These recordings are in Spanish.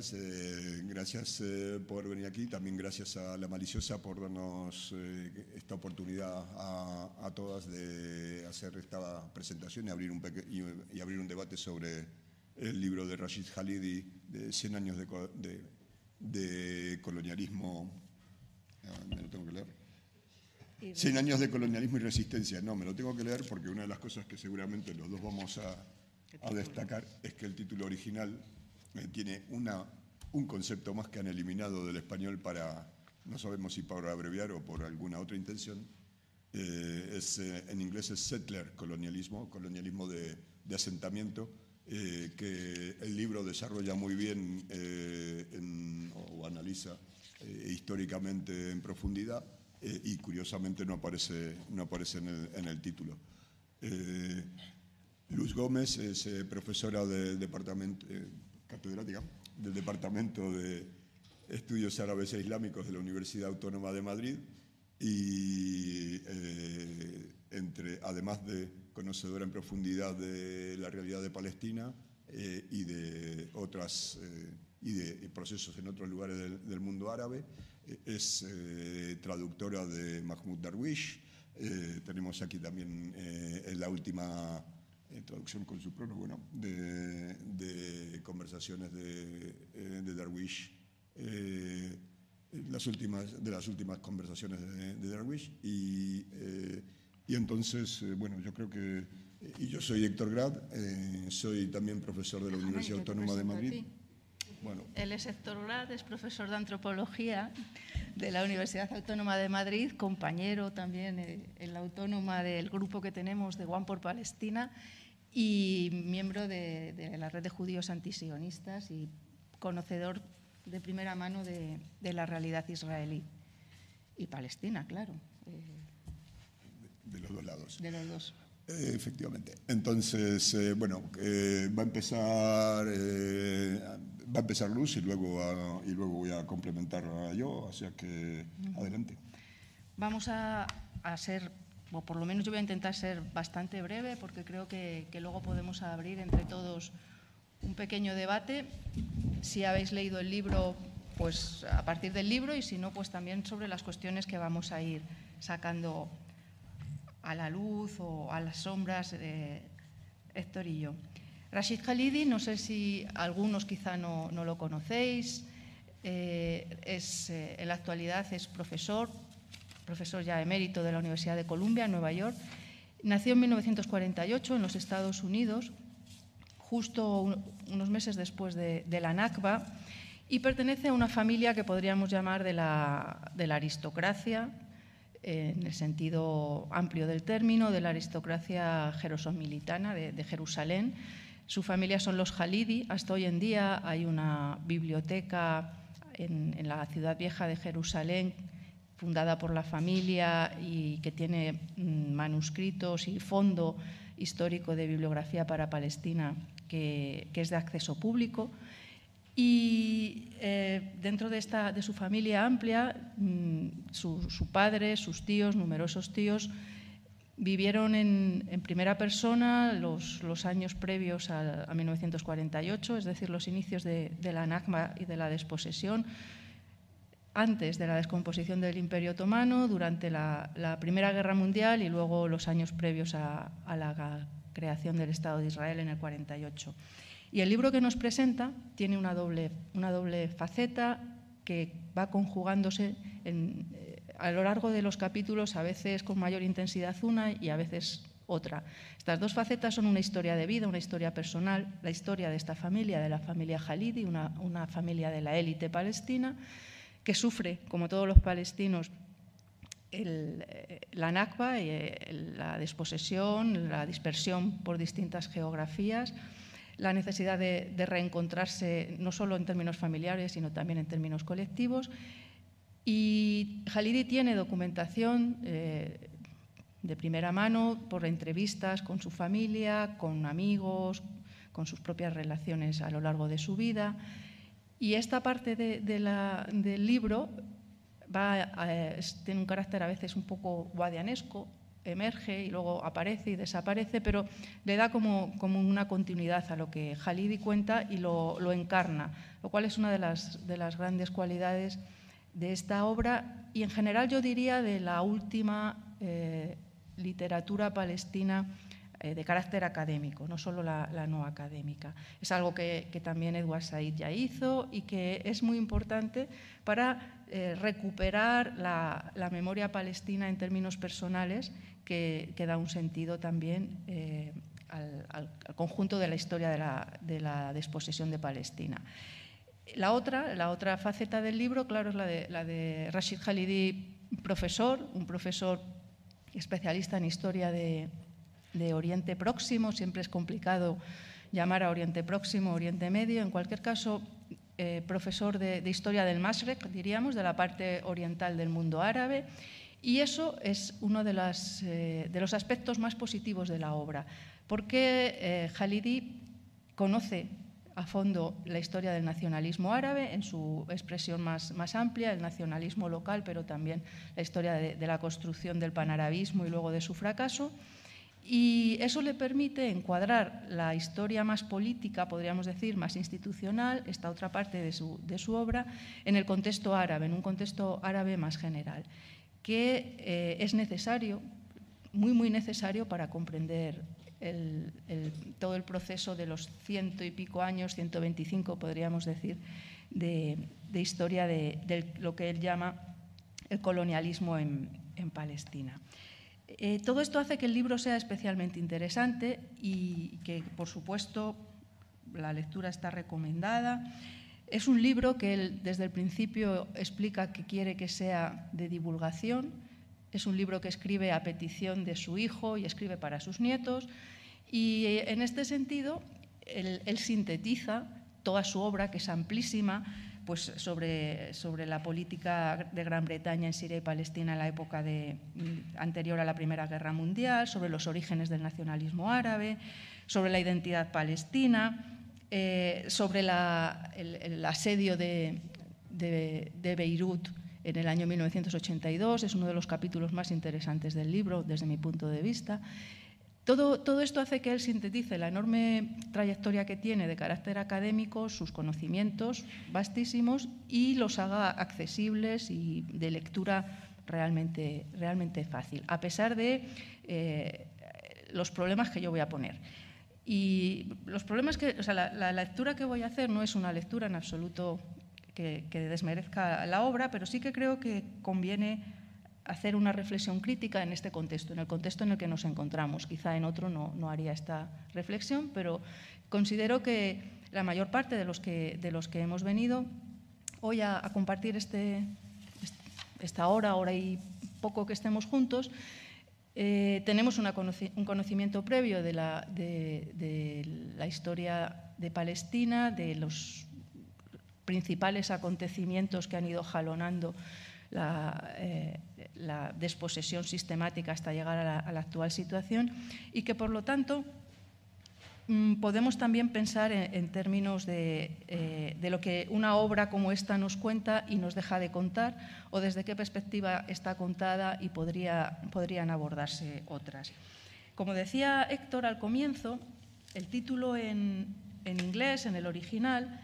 bienvenidas. eh, gracias eh, por venir aquí. También gracias a La Maliciosa por darnos eh, esta oportunidad a, a todas de hacer esta presentación y abrir, un y, y abrir un debate sobre el libro de Rashid Khalidi, de 100 años de, co- de- de colonialismo. Ah, ¿Me lo tengo que leer? 100 años de colonialismo y resistencia. No, me lo tengo que leer porque una de las cosas que seguramente los dos vamos a, a destacar es que el título original tiene una, un concepto más que han eliminado del español para, no sabemos si para abreviar o por alguna otra intención. Eh, es, eh, en inglés es settler colonialismo, colonialismo de, de asentamiento, eh, que el libro desarrolla muy bien eh, en- o analiza eh, históricamente en profundidad eh, y curiosamente no aparece, no aparece en, el, en el título. Eh, Luz Gómez es eh, profesora del departamento, eh, catedrática del Departamento de Estudios Árabes e Islámicos de la Universidad Autónoma de Madrid y eh, entre, además de conocedora en profundidad de la realidad de Palestina eh, y de otras eh, y de procesos en otros lugares del, mundo árabe, eh, es traductora de Mahmoud Darwish. tenemos aquí también la última eh, traducción con su prólogo, ¿no? de, de conversaciones de, eh, de Darwish, eh, las últimas, de las últimas conversaciones de, de Darwish. Y, eh, y entonces, eh, bueno, yo creo que. Y yo soy Héctor Grad, eh, soy también profesor de la Universidad te Autónoma de Madrid. Bueno, Él es Héctor Grad, es profesor de antropología de la Universidad Autónoma de Madrid, compañero también en la autónoma del grupo que tenemos de One por Palestina y miembro de, de la red de judíos antisionistas y conocedor de primera mano de, de la realidad israelí y palestina, claro, de los dos lados. de los dos. Eh, Efectivamente. Entonces, eh, bueno, eh, va a empezar eh, va a empezar Luz y luego a- y luego voy a complementar a yo, sea que adelante. Vamos a, a ser, o por lo menos yo voy a intentar ser bastante breve, porque creo que, luego podemos abrir entre todos un pequeño debate. Si habéis leído el libro, pues a partir del libro, y si no, pues también sobre las cuestiones que vamos a ir sacando a la luz o a las sombras, eh, Héctor y yo. Rashid Khalidi, no sé si algunos quizá no, no lo conocéis, eh, es, eh, en la actualidad es profesor, profesor ya emérito de la Universidad de Columbia en Nueva York. Nació en 1948 en los Estados Unidos, justo un- unos meses después de, la Nakba, y pertenece a una familia que podríamos llamar de la, aristocracia, eh, en el sentido amplio del término, de la aristocracia jerosomilitana de, Jerusalén. Su familia son los Halidi. Hasta hoy en día hay una biblioteca en la ciudad vieja de Jerusalén fundada por la familia y que tiene mm, manuscritos y fondo histórico de bibliografía para Palestina que, es de acceso público. Y eh, dentro de, esta, de su familia amplia, mm, su, padre, sus tíos, numerosos tíos, vivieron en, primera persona los, años previos a, a 1948, es decir, los inicios de, la Nakba y de la desposesión, antes de la descomposición del Imperio Otomano, durante la, la Primera Guerra Mundial y luego los años previos a, a la creación del Estado de Israel en el 48. Y el libro que nos presenta tiene una doble, una doble faceta que va conjugándose en, eh, a lo largo de los capítulos, a veces con mayor intensidad una y a veces otra. Estas dos facetas son una historia de vida, una historia personal, la historia de esta familia, de la familia Halidi, una, una familia de la élite palestina, que sufre, como todos los palestinos, eh, la Nakba, eh, la desposesión, la dispersión por distintas geografías, la necesidad de, reencontrarse no solo en términos familiares, sino también en términos colectivos. Y Halidi tiene documentación eh, de primera mano por entrevistas con su familia, con amigos, con sus propias relaciones a lo largo de su vida. Y esta parte del libro va tiene un carácter a veces un poco guadianesco, emerge y luego aparece y desaparece, pero le da como, una continuidad a lo que Halidi cuenta y lo, lo encarna, lo cual es una de las, de las grandes cualidades de esta obra y en general yo diría de la última eh, literatura palestina eh, de carácter académico, no solo la, no académica. Es algo que, también Edward Said ya hizo y que es muy importante para eh, recuperar la, memoria palestina en términos personales, que, da un sentido también al, conjunto de la historia de la, de la desposesión de Palestina. La otra, la otra faceta del libro, claro, es la de, la de Rashid Khalidi, profesor, un profesor especialista en historia de, Oriente Próximo. Siempre es complicado llamar a Oriente Próximo, Oriente Medio. En cualquier caso, eh, profesor de, historia del Masrek, diríamos, de la parte oriental del mundo árabe. Y eso es uno de, eh, de los aspectos más positivos de la obra, porque eh, conoce a fondo la historia del nacionalismo árabe en su expresión más, más amplia, el nacionalismo local, pero también la historia de, la construcción del panarabismo y luego de su fracaso. Y eso le permite encuadrar la historia más política, podríamos decir, más institucional, esta otra parte de su, obra, en el contexto árabe, en un contexto árabe más general, que eh, es necesario, muy, muy necesario para comprender todo el proceso de los ciento y pico años, 125 podríamos decir, de, historia de, lo que él llama el colonialismo en, Palestina. Eh, todo esto hace que el libro sea especialmente interesante y que, por supuesto, la lectura está recomendada. Es un libro que él desde el principio explica que quiere que sea de divulgación, es un libro que escribe a petición de su hijo y escribe para sus nietos. Y eh, en este sentido, él, sintetiza toda su obra, que es amplísima, pues sobre, sobre, la política de Gran Bretaña en Siria y Palestina en la época de, mm, anterior a la Primera Guerra Mundial, sobre los orígenes del nacionalismo árabe, sobre la identidad palestina, eh, sobre el, asedio de, de Beirut en el año 1982, es uno de los capítulos más interesantes del libro desde mi punto de vista. Todo, esto hace que él sintetice la enorme trayectoria que tiene de carácter académico, sus conocimientos vastísimos y los haga accesibles y de lectura realmente, realmente fácil, a pesar de eh, los problemas que yo voy a poner. Y los problemas que, o sea, la, lectura que voy a hacer no es una lectura en absoluto que, desmerezca la obra, pero sí que creo que conviene hacer una reflexión crítica en este contexto, en el contexto en el que nos encontramos. Quizá en otro no, no haría esta reflexión, pero considero que la mayor parte de los que, de los que hemos venido hoy a, compartir este, esta hora, hora y poco que estemos juntos, eh, tenemos un conocimiento previo de la, de la historia de Palestina, de los principales acontecimientos que han ido jalonando la, eh, desposesión sistemática hasta llegar a la, actual situación y que, por lo tanto, mm, podemos también pensar en, términos eh, de, lo que una obra como esta nos cuenta y nos deja de contar o desde qué perspectiva está contada y podría, podrían abordarse otras. Como decía Héctor al comienzo, el título en, en inglés, en el original,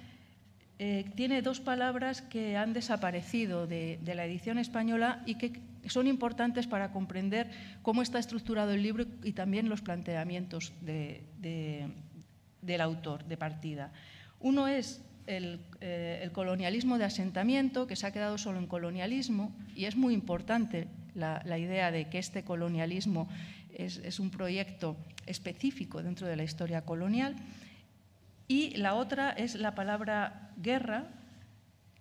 eh, tiene dos palabras que han desaparecido de, la edición española y que son importantes para comprender cómo está estructurado el libro y también los planteamientos del autor de partida. Uno es el, eh, colonialismo de asentamiento, que se ha quedado solo en colonialismo, y es muy importante la, idea de que este colonialismo es un proyecto específico dentro de la historia colonial. Y la otra es la palabra guerra,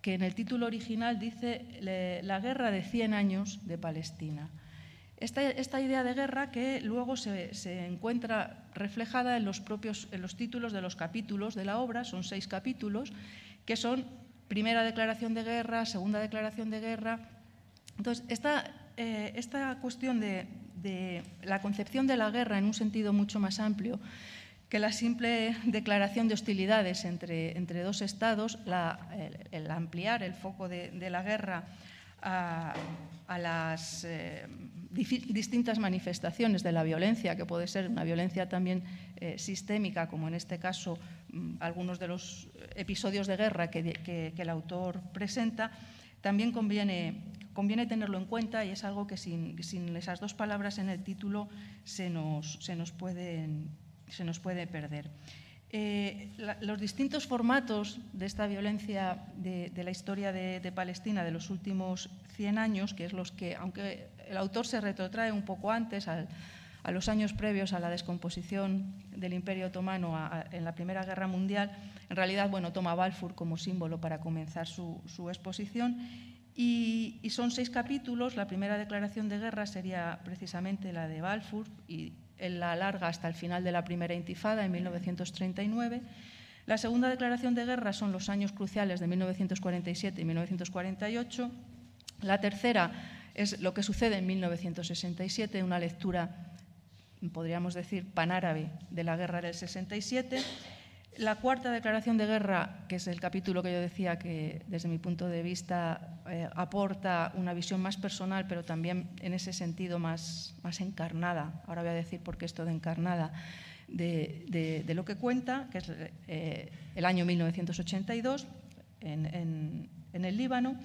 que en el título original dice la guerra de 100 años de Palestina. Esta, idea de guerra que luego se, encuentra reflejada en los propios en los títulos de los capítulos de la obra, son seis capítulos, que son primera declaración de guerra, segunda declaración de guerra. Entonces, esta, eh, esta cuestión de, de la concepción de la guerra en un sentido mucho más amplio que la simple declaración de hostilidades entre, entre dos estados, el, ampliar el foco de, la guerra a, las eh, distintas manifestaciones de la violencia, que puede ser una violencia también eh, sistémica, como en este caso mm, algunos de los episodios de guerra que, el autor presenta, también conviene, conviene, tenerlo en cuenta y es algo que sin, sin esas dos palabras en el título se nos, se nos pueden se nos puede perder. Eh, los distintos formatos de esta violencia de, la historia de, Palestina de los últimos 100 años, que es los que, aunque el autor se retrotrae un poco antes, a los años previos a la descomposición del Imperio Otomano en la Primera Guerra Mundial, en realidad bueno, toma Balfour como símbolo para comenzar su, exposición. Y, y, son seis capítulos. La primera declaración de guerra sería precisamente la de Balfour y él la alarga hasta el final de la primera intifada en 1939. La segunda declaración de guerra son los años cruciales de 1947 y 1948. La tercera es lo que sucede en 1967, una lectura, podríamos decir, panárabe de la guerra del 67. La cuarta declaración de guerra, que es el capítulo que yo decía que desde mi punto de vista eh, aporta una visión más personal, pero también en ese sentido más, encarnada, ahora voy a decir por qué esto de encarnada, de, lo que cuenta, que es eh, el año 1982 en, el Líbano.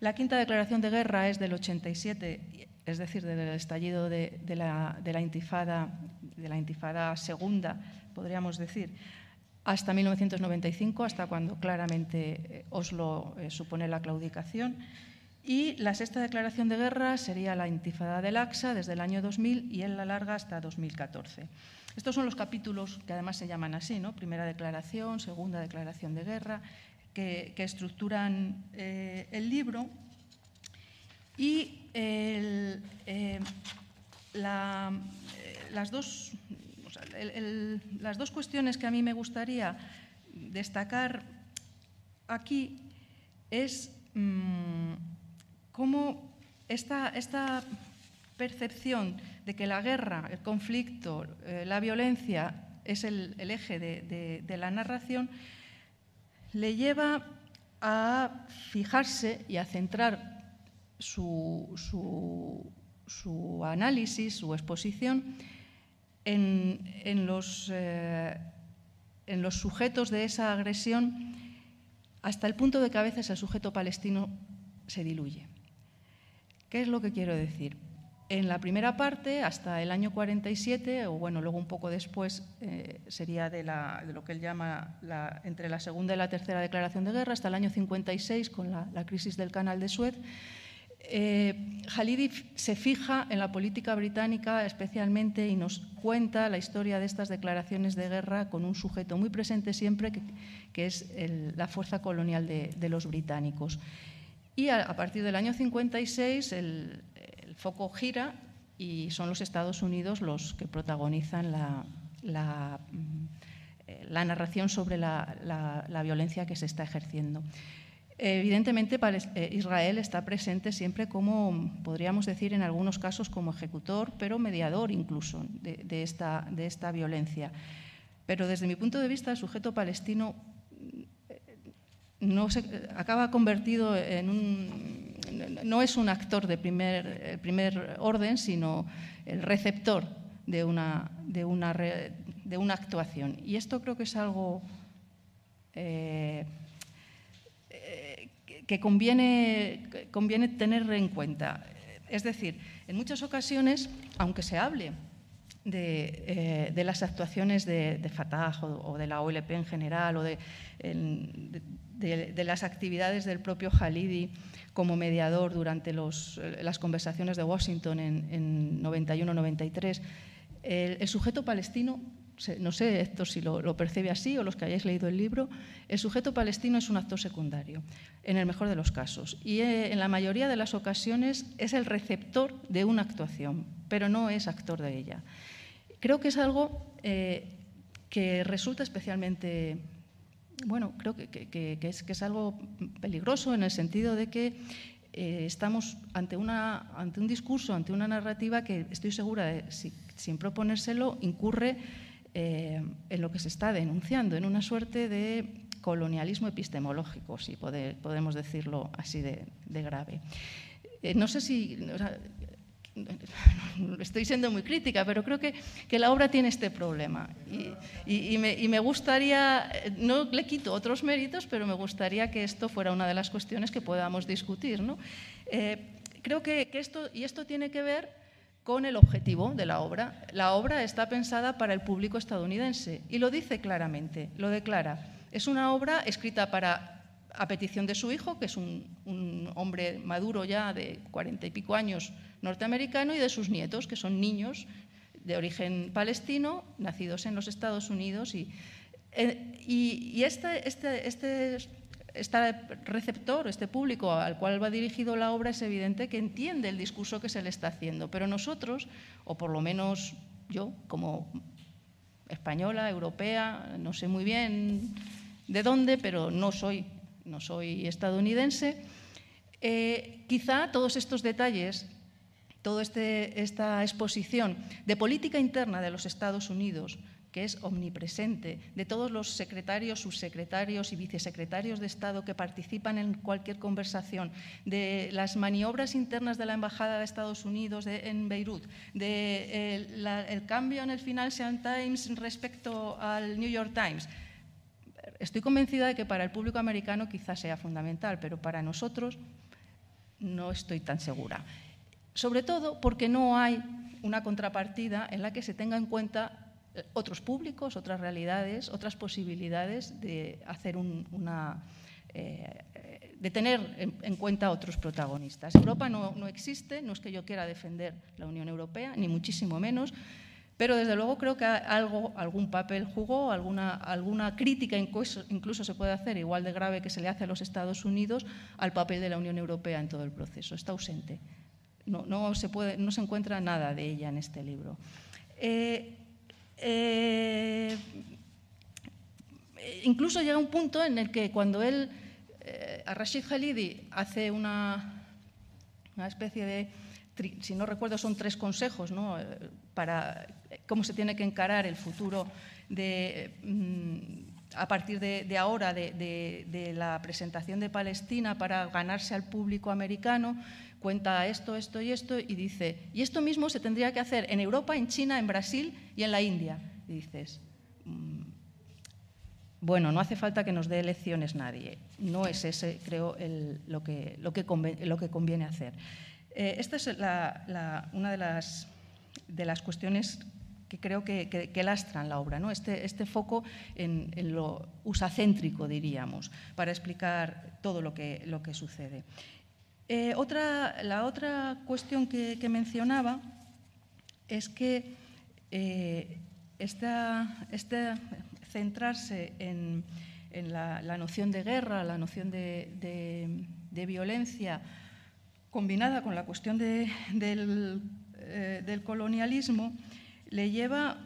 La quinta declaración de guerra es del 87, es decir, del estallido de, la, la intifada, de la intifada segunda, podríamos decir hasta 1995, hasta cuando claramente eh, Oslo eh, supone la claudicación. Y la sexta declaración de guerra sería la intifada del AXA desde el año 2000 y él la larga hasta 2014. Estos son los capítulos que además se llaman así, ¿no? primera declaración, segunda declaración de guerra, que, estructuran eh, el libro. Y las dos las dos cuestiones que a mí me gustaría destacar aquí es mm, cómo esta, esta, percepción de que la guerra, el conflicto, eh, la violencia es el, eje de, la narración, le lleva a fijarse y a centrar su, su análisis, su exposición en, los, eh, en los sujetos de esa agresión hasta el punto de que a veces el sujeto palestino se diluye. ¿Qué es lo que quiero decir? En la primera parte, hasta el año 47, o bueno, luego un poco después, eh, sería de, lo que él llama entre la segunda y la tercera declaración de guerra, hasta el año 56, con la, la crisis del canal de Suez, eh, se fija en la política británica especialmente y nos cuenta la historia de estas declaraciones de guerra con un sujeto muy presente siempre, que, es la fuerza colonial de, los británicos. Y a, partir del año 56 el, foco gira y son los Estados Unidos los que protagonizan la, mm, eh, narración sobre la violencia que se está ejerciendo. Evidentemente, eh, Israel está presente siempre como, podríamos decir en algunos casos, como ejecutor, pero mediador incluso de, esta, de esta, violencia. Pero desde mi punto de vista, el sujeto palestino eh, no se, acaba convertido en un, no es un actor de primer, primer orden, sino el receptor de una, de una, de una actuación. Y esto creo que es algo... Eh, que conviene, conviene tener en cuenta. Es decir, en muchas ocasiones, aunque se hable de, eh, las actuaciones de, Fatah o, de la OLP en general o de, las actividades del propio Halidi como mediador durante las conversaciones de Washington en, 91-93, el, sujeto palestino no sé esto si lo, percibe así o los que hayáis leído el libro, el sujeto palestino es un actor secundario, en el mejor de los casos. Y eh, en la mayoría de las ocasiones es el receptor de una actuación, pero no es actor de ella. Creo que es algo eh, que resulta especialmente, bueno, creo que, es, que es algo peligroso en el sentido de que eh, estamos ante, una, ante un discurso, ante una narrativa que estoy segura de, sin proponérselo, incurre eh, en lo que se está denunciando, en una suerte de colonialismo epistemológico, si podemos decirlo así de, grave. Eh, no sé si, estoy siendo muy crítica, pero creo que, la obra tiene este problema. Y, me, gustaría, no le quito otros méritos, pero me gustaría que esto fuera una de las cuestiones que podamos discutir. Eh, creo que, esto, y esto tiene que ver con el objetivo de la obra. La obra está pensada para el público estadounidense y lo dice claramente, lo declara. Es una obra escrita para a petición de su hijo, que es un, hombre maduro ya de cuarenta y pico años norteamericano, y de sus nietos, que son niños de origen palestino, nacidos en los Estados Unidos. Y, eh, este, este, este, este, receptor, este público al cual va dirigido la obra, es evidente que entiende el discurso que se le está haciendo. Pero nosotros, o por lo menos yo, como española, europea, no sé muy bien de dónde, pero no soy no soy estadounidense, eh, quizá todos estos detalles, toda este, esta exposición de política interna de los Estados Unidos, que es omnipresente, de todos los secretarios, subsecretarios y vicesecretarios de Estado que participan en cualquier conversación, de las maniobras internas de la Embajada de Estados Unidos en Beirut, de eh, el cambio en el Financial Times respecto al New York Times, estoy convencida de que para el público americano quizás sea fundamental, pero para nosotros no estoy tan segura. Sobre todo porque no hay una contrapartida en la que se tenga en cuenta otros públicos, otras realidades, otras posibilidades de hacer una eh, de tener en, cuenta otros protagonistas. Europa no, no existe, no es que yo quiera defender la Unión Europea, ni muchísimo menos, pero desde luego creo que algo, algún papel jugó, alguna, alguna crítica incluso, incluso, se puede hacer, igual de grave que se le hace a los Estados Unidos, al papel de la Unión Europea en todo el proceso. Está ausente. No, no, se, puede, no se encuentra nada de ella en este libro. Eh, eh, incluso llega un punto en el que cuando él, eh, a Rashid Khalidi, hace una, una especie de si no recuerdo, son tres consejos ¿no? para cómo se tiene que encarar el futuro de, mm, a partir de, ahora de, la presentación de Palestina para ganarse al público americano, cuenta esto, esto y esto, y dice, y esto mismo se tendría que hacer en Europa, en China, en Brasil y en la India. Y dices, mm, bueno, no hace falta que nos dé lecciones nadie. No es ese, creo, lo, que, lo, que conviene, hacer. Eh, esta es una de las, de las cuestiones que creo que, lastran la obra, ¿no? este, este foco en, lo usacéntrico, diríamos, para explicar todo lo que, lo que sucede. Eh, otra, la otra cuestión que, mencionaba es que eh, este centrarse en, la, noción de guerra, la noción de, violencia, combinada con la cuestión del, eh, del colonialismo, le lleva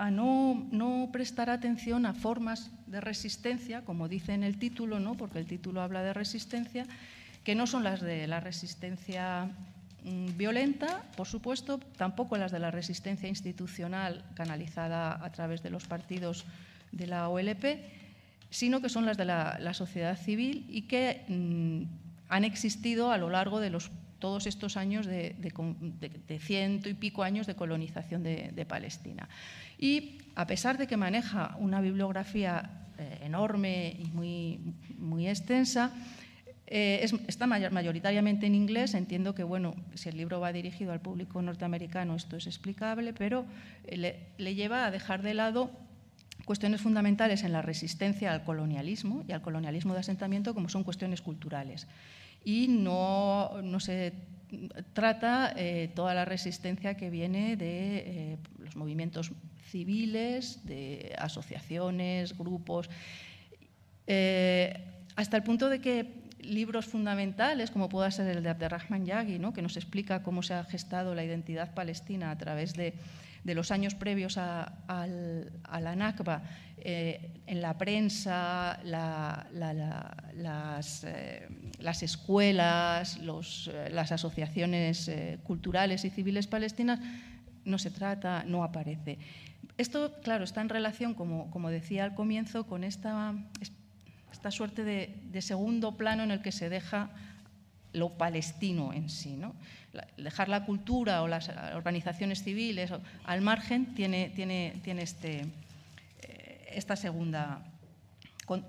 a no, prestar atención a formas de resistencia, como dice en el título, ¿no? porque el título habla de resistencia, que no son las de la resistencia mm, violenta, por supuesto, tampoco las de la resistencia institucional canalizada a través de los partidos de la OLP, sino que son las de la, sociedad civil y que mm, han existido a lo largo de los todos estos años de, ciento y pico años de colonización de, Palestina. Y a pesar de que maneja una bibliografía eh, enorme y muy, muy extensa, eh, está mayoritariamente en inglés. Entiendo que, bueno, si el libro va dirigido al público norteamericano, esto es explicable, pero eh, le lleva a dejar de lado cuestiones fundamentales en la resistencia al colonialismo y al colonialismo de asentamiento, como son cuestiones culturales y no, se trata eh, toda la resistencia que viene de eh, los movimientos civiles, de asociaciones, grupos, eh, hasta el punto de que libros fundamentales, como pueda ser el de Abderrahman Yaghi, ¿no? que nos explica cómo se ha gestado la identidad palestina a través de los años previos a, la Nakba, eh, en la prensa, eh, las escuelas, eh, las asociaciones culturales y civiles palestinas, no se trata, no aparece. Esto, claro, está en relación, como, como decía al comienzo, con esta, esta suerte de, de segundo plano en el que se deja lo palestino en sí. ¿no? Dejar la cultura o las organizaciones civiles al margen tiene, tiene, tiene este, eh, esta segunda,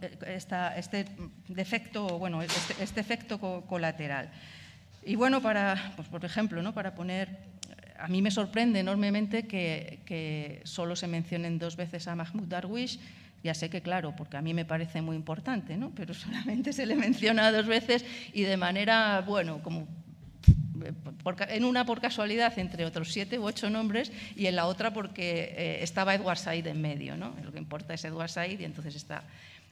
eh, esta- este defecto, bueno, este, este efecto co- colateral. Y bueno, para, pues, por ejemplo, ¿no? para poner, a mí me sorprende enormemente que, que solo se mencionen dos veces a Mahmoud Darwish. Ya sé que, claro, porque a mí me parece muy importante, ¿no? pero solamente se le menciona dos veces y de manera, bueno, como en una por casualidad entre otros siete u ocho nombres y en la otra porque eh, estaba Edward Said en medio. ¿no? Lo que importa es Edward Said y entonces está.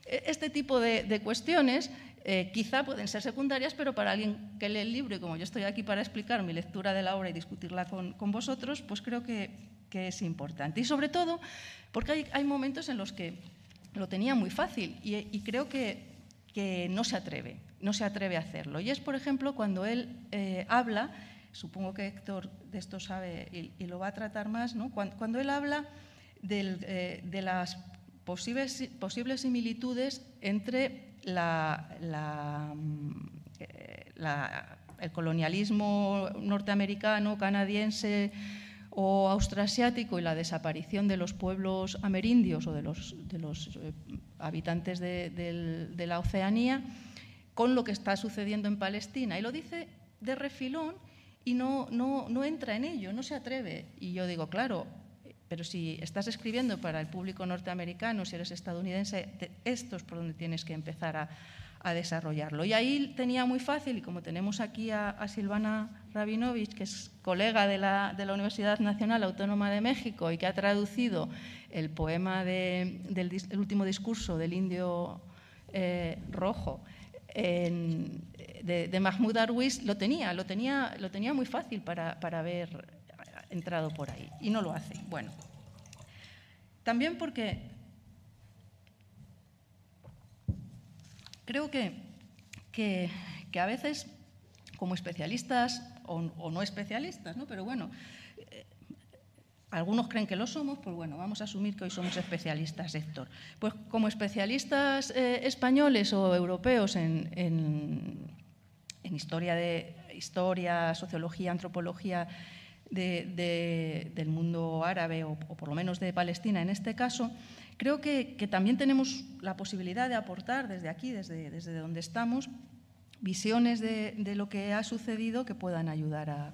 E- Este tipo de, de cuestiones eh, quizá pueden ser secundarias, pero para alguien que lee el libro y como yo estoy aquí para explicar mi lectura de la obra y discutirla con, con vosotros, pues creo que, que es importante. Y sobre todo porque hay, hay momentos en los que lo tenía muy fácil y, creo que, que no se atreve, no se atreve a hacerlo. Y es, por ejemplo, cuando él eh, habla, supongo que Héctor de esto sabe y, lo va a tratar más, ¿no? cuando, cuando él habla del, eh, de las posibles, posibles similitudes entre la, eh, el colonialismo norteamericano, canadiense o austrasiático y la desaparición de los pueblos amerindios o de los, eh, habitantes de la Oceanía con lo que está sucediendo en Palestina. Y lo dice de refilón y no, no, no entra en ello, no se atreve. Y yo digo, claro, pero si estás escribiendo para el público norteamericano, si eres estadounidense, te- esto es por donde tienes que empezar a, a desarrollarlo. Y ahí tenía muy fácil, y como tenemos aquí a, Silvana Rabinovich, que es colega de la, de la Universidad Nacional Autónoma de México y que ha traducido el poema de- del el último discurso del indio eh, rojo en- de, Mahmoud Darwish, lo tenía, lo tenía, lo tenía muy fácil para, para haber entrado por ahí y no lo hace. Bueno, también porque creo que, que, que a veces, como especialistas o, no especialistas, ¿no? pero bueno, eh, algunos creen que lo somos, pues bueno, vamos a asumir que hoy somos especialistas, Héctor. Pues como especialistas eh, españoles o europeos en, en- historia, de, historia, sociología, antropología de- de- del mundo árabe o por lo menos de Palestina en este caso, creo que, también tenemos la posibilidad de aportar desde aquí, desde, donde estamos, visiones de, lo que ha sucedido que puedan ayudar a,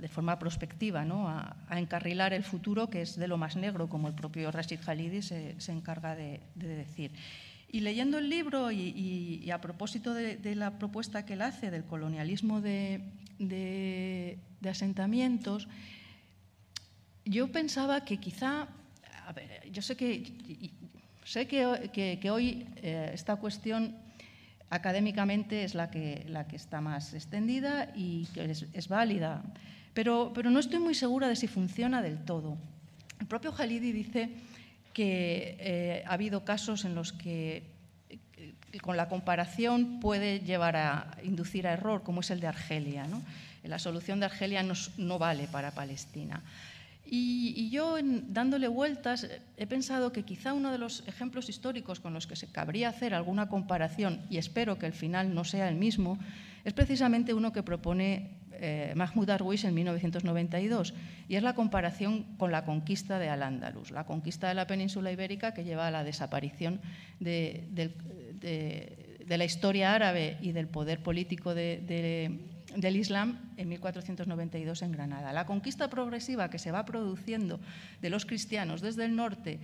de forma prospectiva a, encarrilar el futuro, que es de lo más negro, como el propio Rashid Khalidi se, encarga de, de decir. Y leyendo el libro y, a propósito de, la propuesta que él hace del colonialismo de asentamientos, yo pensaba que quizá, ver, yo sé que, sé que, hoy eh, esta cuestión académicamente es la que, la que está más extendida y es, válida, pero, pero no estoy muy segura de si funciona del todo. El propio Halidi dice que eh, ha habido casos en los que eh, con la comparación puede llevar a inducir a error, como es el de Argelia. La solución de Argelia no, no vale para Palestina. Y, yo, en- dándole vueltas, eh, he pensado que quizá uno de los ejemplos históricos con los que se cabría hacer alguna comparación, y espero que el final no sea el mismo, es precisamente uno que propone eh, Mahmoud Darwish en 1992, y es la comparación con la conquista de Al-Ándalus, la conquista de la península ibérica que lleva a la desaparición de, la historia árabe y del poder político de- del Islam en 1492 en Granada. La conquista progresiva que se va produciendo de los cristianos desde el norte,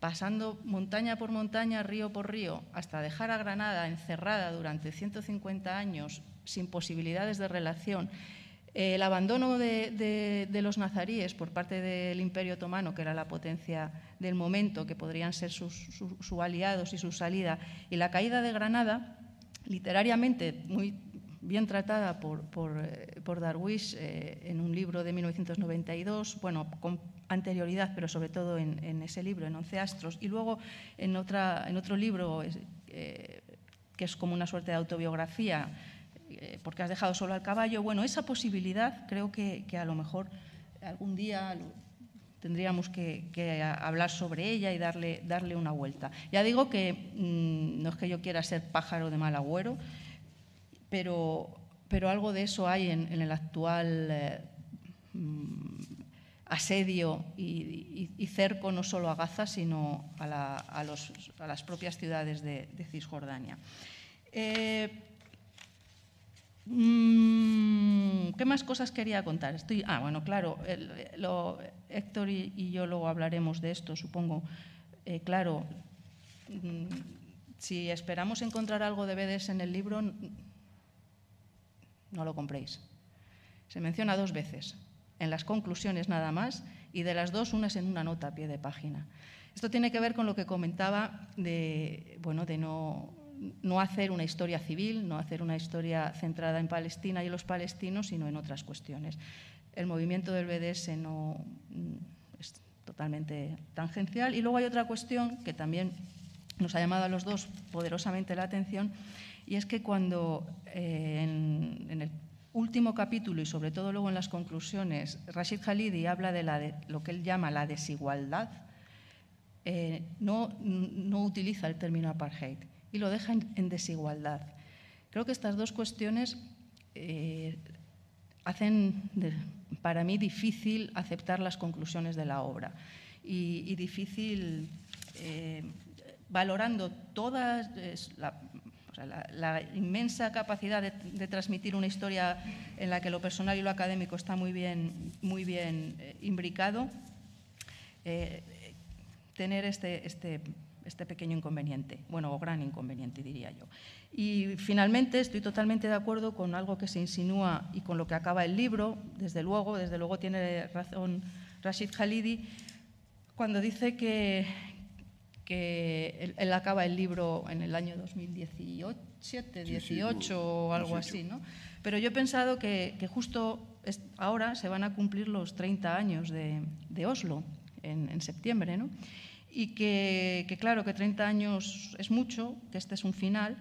pasando montaña por montaña, río por río, hasta dejar a Granada encerrada durante 150 años sin posibilidades de relación, eh, el abandono de, los nazaríes por parte del Imperio Otomano, que era la potencia del momento, que podrían ser sus, su- sus aliados y su salida, y la caída de Granada, literariamente muy bien tratada por, por, eh, Darwish eh, en un libro de 1992, bueno, con anterioridad, pero sobre todo en, ese libro, en Once Astros, y luego en, otra, en otro libro eh, que es como una suerte de autobiografía, porque has dejado solo al caballo. Bueno, esa posibilidad creo que, a lo mejor algún día tendríamos que, hablar sobre ella y darle, darle una vuelta. Ya digo que mmm, no es que yo quiera ser pájaro de mal agüero, pero, pero algo de eso hay en, el actual eh, mmm, asedio y, cerco no solo a Gaza, sino a, las propias ciudades de, Cisjordania. Eh, mmm, ¿Qué más cosas quería contar? Estoy, ah, bueno, claro, Héctor y, yo luego hablaremos de esto, supongo. Eh, claro, mmm, si esperamos encontrar algo de BDS en el libro, no lo compréis. Se menciona dos veces, en las conclusiones nada más, y de las dos, una es en una nota a pie de página. Esto tiene que ver con lo que comentaba de, bueno, de no, no hacer una historia civil, no hacer una historia centrada en Palestina y los palestinos, sino en otras cuestiones. El movimiento del BDS no es totalmente tangencial. Y luego hay otra cuestión que también nos ha llamado a los dos poderosamente la atención, y es que cuando eh, en, el último capítulo y sobre todo luego en las conclusiones, Rashid Khalidi habla de, la de lo que él llama la desigualdad, eh, no, no, utiliza el término apartheid y lo deja en, desigualdad. Creo que estas dos cuestiones eh, hacen para mí difícil aceptar las conclusiones de la obra y, difícil, valorando todas la, la, inmensa capacidad de, de, transmitir una historia en la que lo personal y lo académico está muy bien, muy bien eh, imbricado, eh, tener este, este, este, pequeño inconveniente, bueno, o gran inconveniente, diría yo. Y finalmente estoy totalmente de acuerdo con algo que se insinúa y con lo que acaba el libro, desde luego, desde luego tiene razón Rashid Khalidi, cuando dice que, que él, él, acaba el libro en el año 2018, 18 sí, sí, o algo 18. así, ¿no? Pero yo he pensado que, que, justo ahora se van a cumplir los 30 años de, de Oslo, en, en, septiembre, ¿no? Y que, que, claro, que 30 años es mucho, que este es un final,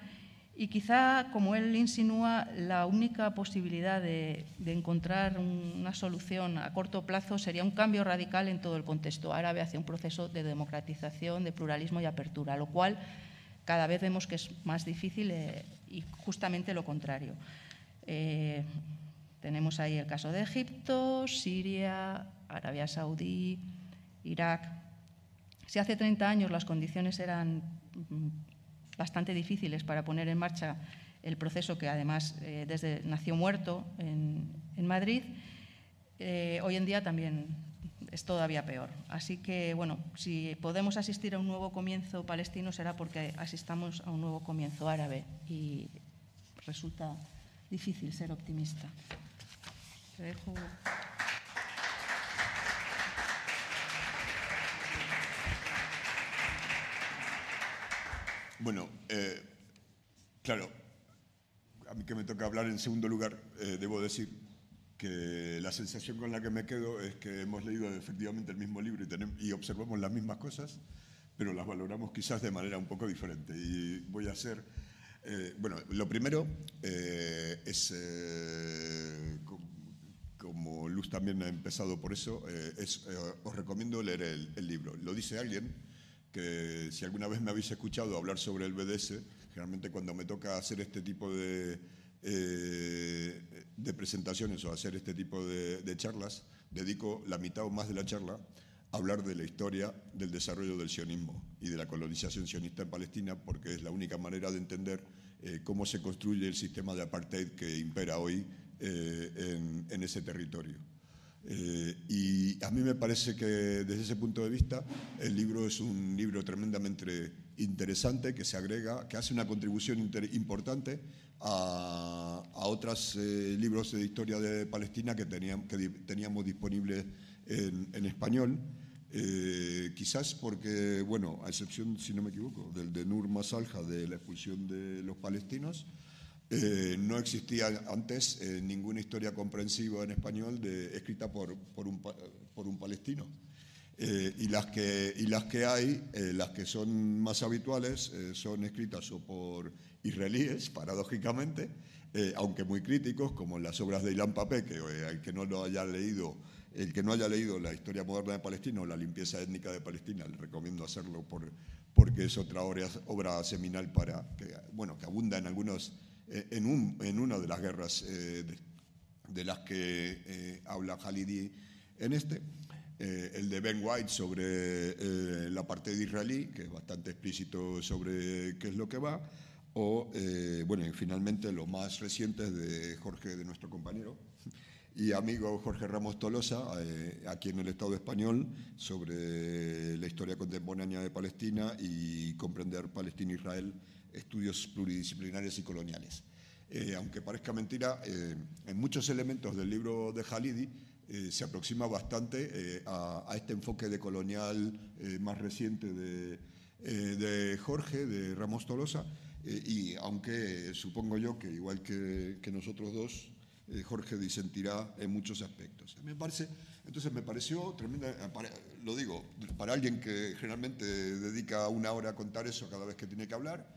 y quizá, como él insinúa, la única posibilidad de, encontrar una solución a corto plazo sería un cambio radical en todo el contexto árabe hacia un proceso de democratización, de pluralismo y apertura, lo cual cada vez vemos que es más difícil eh, y justamente lo contrario. Eh, tenemos ahí el caso de Egipto, Siria, Arabia Saudí, Irak. Si hace 30 años las condiciones eran mm, bastante difíciles para poner en marcha el proceso que además eh, desde nació muerto en, Madrid, eh, hoy en día también es todavía peor. Así que, bueno, si podemos asistir a un nuevo comienzo palestino será porque asistamos a un nuevo comienzo árabe y resulta difícil ser optimista. Bueno, eh, claro, a mí que me toca hablar en segundo lugar, eh, debo decir que la sensación con la que me quedo es que hemos leído efectivamente el mismo libro y, observamos las mismas cosas, pero las valoramos quizás de manera un poco diferente. Y voy a hacer, eh, bueno, lo primero es, como Luz también ha empezado por eso, es, os recomiendo leer el libro. Lo dice alguien que si alguna vez me habéis escuchado hablar sobre el BDS, generalmente cuando me toca hacer este tipo de, eh, de presentaciones o hacer este tipo de, charlas, dedico la mitad o más de la charla a hablar de la historia del desarrollo del sionismo y de la colonización sionista en Palestina, porque es la única manera de entender eh, cómo se construye el sistema de apartheid que impera hoy eh, en ese territorio. Eh, y a mí me parece que desde ese punto de vista el libro es un libro tremendamente interesante que se agrega, que hace una contribución importante a, a otros eh, libros de historia de Palestina que teníamos, que teníamos disponibles en, en español. Eh, quizás porque, bueno, a excepción, si no me equivoco, del de Nur Masalja de la expulsión de los palestinos, Eh, no existía antes eh, ninguna historia comprensiva en español escrita por, un, palestino. Eh, y, las que, hay, las que son más habituales, son escritas o por israelíes, paradójicamente, aunque muy críticos, como las obras de Ilan Papé, que el que no lo haya leído, el que no haya leído la historia moderna de Palestina o la limpieza étnica de Palestina, le recomiendo hacerlo por, porque es otra obra, seminal para que, bueno, que abunda en algunos, en, un, en una de las guerras eh, de, de las que eh, habla Halidi en este. Eh, el de Ben White sobre eh, la parte de israelí, que es bastante explícito sobre qué es lo que va, o, eh, bueno, y finalmente los más recientes de Jorge, de nuestro compañero y amigo Jorge Ramos Tolosa, eh, aquí en el Estado español, sobre la historia contemporánea de Palestina y comprender Palestina-Israel, estudios pluridisciplinarios y coloniales. Eh, aunque parezca mentira, eh, en muchos elementos del libro de Halidi eh, se aproxima bastante eh, a, a este enfoque de colonial eh, más reciente de, eh, de Jorge, de Ramos Tolosa, y aunque supongo yo que igual que, que nosotros dos, Jorge disentirá en muchos aspectos. Me parece, entonces me pareció tremenda, lo digo, para alguien que generalmente dedica una hora a contar eso cada vez que tiene que hablar,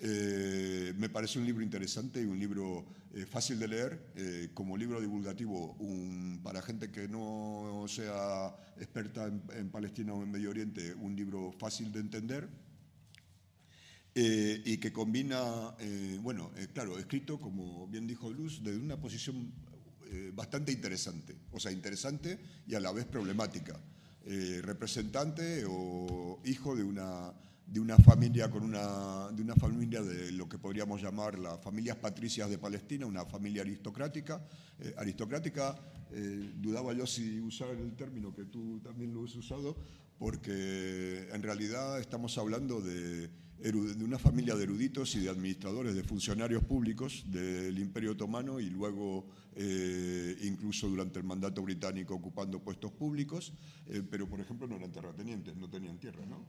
eh, me parece un libro interesante y un libro eh, fácil de leer, eh, como libro divulgativo un- para gente que no sea experta en, en Palestina o en Medio Oriente, un libro fácil de entender eh, y que combina, eh, bueno, eh, claro, escrito, como bien dijo Luz, desde una posición bastante interesante, o sea, interesante y a la vez problemática. Representante o hijo de una, de una familia con una, de una familia de lo que podríamos llamar las familias patricias de Palestina, una familia aristocrática. Eh, aristocrática, eh, dudaba yo si usar el término que tú también lo has usado, porque en realidad estamos hablando de, de una familia de eruditos y de administradores, de funcionarios públicos del Imperio Otomano y luego eh, incluso durante el mandato británico ocupando puestos públicos, eh, pero por ejemplo no eran terratenientes, no tenían tierra, ¿no?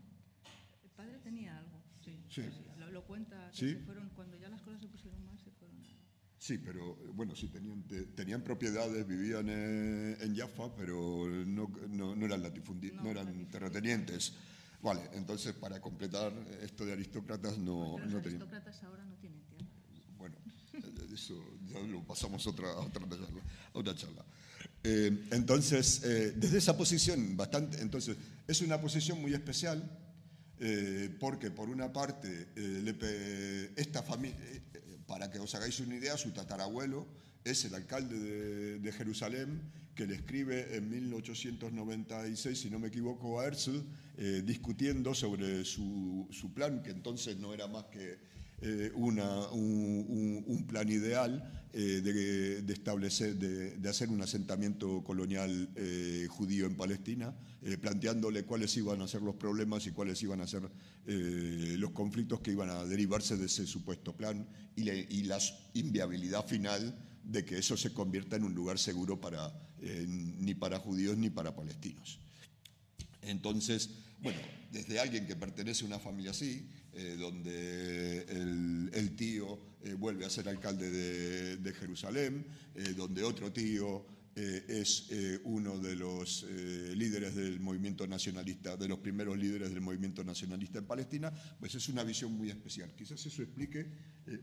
Padre tenía algo, sí. Sí. Lo, lo cuenta, que ¿Sí? se fueron, cuando ya las cosas se pusieron mal, se fueron a... Sí, pero eh, bueno, sí, tenían, te- tenían propiedades, vivían eh, en Jaffa, pero no, no- no eran latifundi- no, No, eran terratenientes. Vale, entonces para completar esto de aristócratas no, Porque los no tenían. aristócratas ahora no tienen tierra. Bueno, eh, eso ya lo pasamos a otra, a otra charla. a otra charla. Eh, entonces, eh, desde esa posición, bastante, entonces, es una posición muy especial, eh, porque por una parte, eh, esta familia, para que os hagáis una idea, su tatarabuelo es el alcalde de, de Jerusalén, que le escribe en 1896, si no me equivoco, a Herzl, eh, discutiendo sobre su, su plan, que entonces no era más que eh, una- un, plan ideal eh, de, de establecer, de, de hacer un asentamiento colonial judío en Palestina, planteándole cuáles iban a ser los problemas y cuáles iban a ser los conflictos que iban a derivarse de ese supuesto plan y, le- y la inviabilidad final de que eso se convierta en un lugar seguro para, eh, ni para judíos ni para palestinos. Entonces, bueno, desde alguien que pertenece a una familia así, eh, donde el, tío eh, vuelve a ser alcalde de, Jerusalén, donde otro tío es uno de los líderes del movimiento nacionalista, de los primeros líderes del movimiento nacionalista en Palestina, pues es una visión muy especial. Quizás eso explique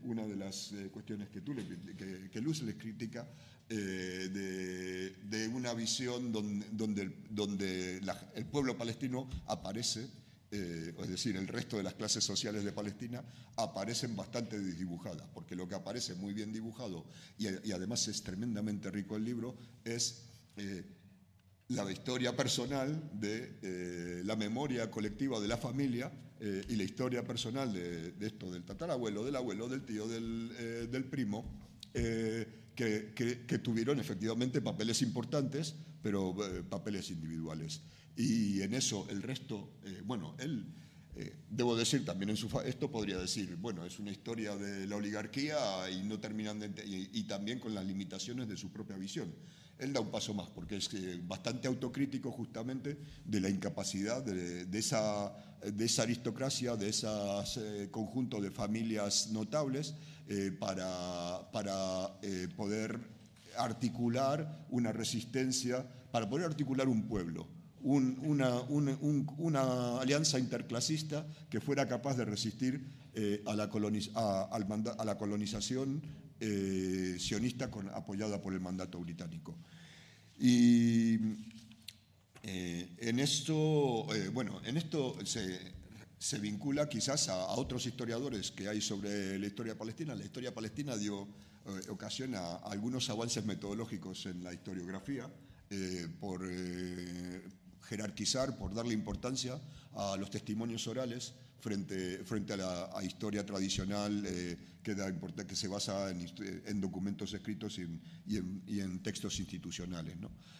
una de las cuestiones que, tú le, que, que Luz les critica eh, de, una visión donde, donde, el pueblo palestino aparece, eh, es decir, el resto de las clases sociales de Palestina aparecen bastante desdibujadas, porque lo que aparece muy bien dibujado y, además es tremendamente rico el libro es eh, la historia personal de eh, la memoria colectiva de la familia y la historia personal de, esto del tatarabuelo, del abuelo, del tío, del, primo, que, que- que tuvieron efectivamente papeles importantes, pero eh, papeles individuales. Y en eso el resto, eh, bueno, él, eh, debo decir también en su esto podría decir, bueno, es una historia de la oligarquía y no terminan de y, y también con las limitaciones de su propia visión. Él da un paso más porque es eh, bastante autocrítico justamente de la incapacidad de, de esa, de esa aristocracia, de ese conjunto de familias notables eh, para, para eh, poder articular una resistencia, para poder articular un pueblo, un- una, un- un- una alianza interclasista que fuera capaz de resistir eh, a, la a- a la colonización eh, sionista con- apoyada por el mandato británico. Y eh, en esto, eh, bueno, en esto se, se vincula quizás a, otros historiadores que hay sobre la historia palestina. La historia palestina dio eh, ocasión a, algunos avances metodológicos en la historiografía eh, por eh, jerarquizar, por darle importancia a los testimonios orales frente, frente a la historia tradicional que, da que se basa en, documentos escritos y en, textos institucionales.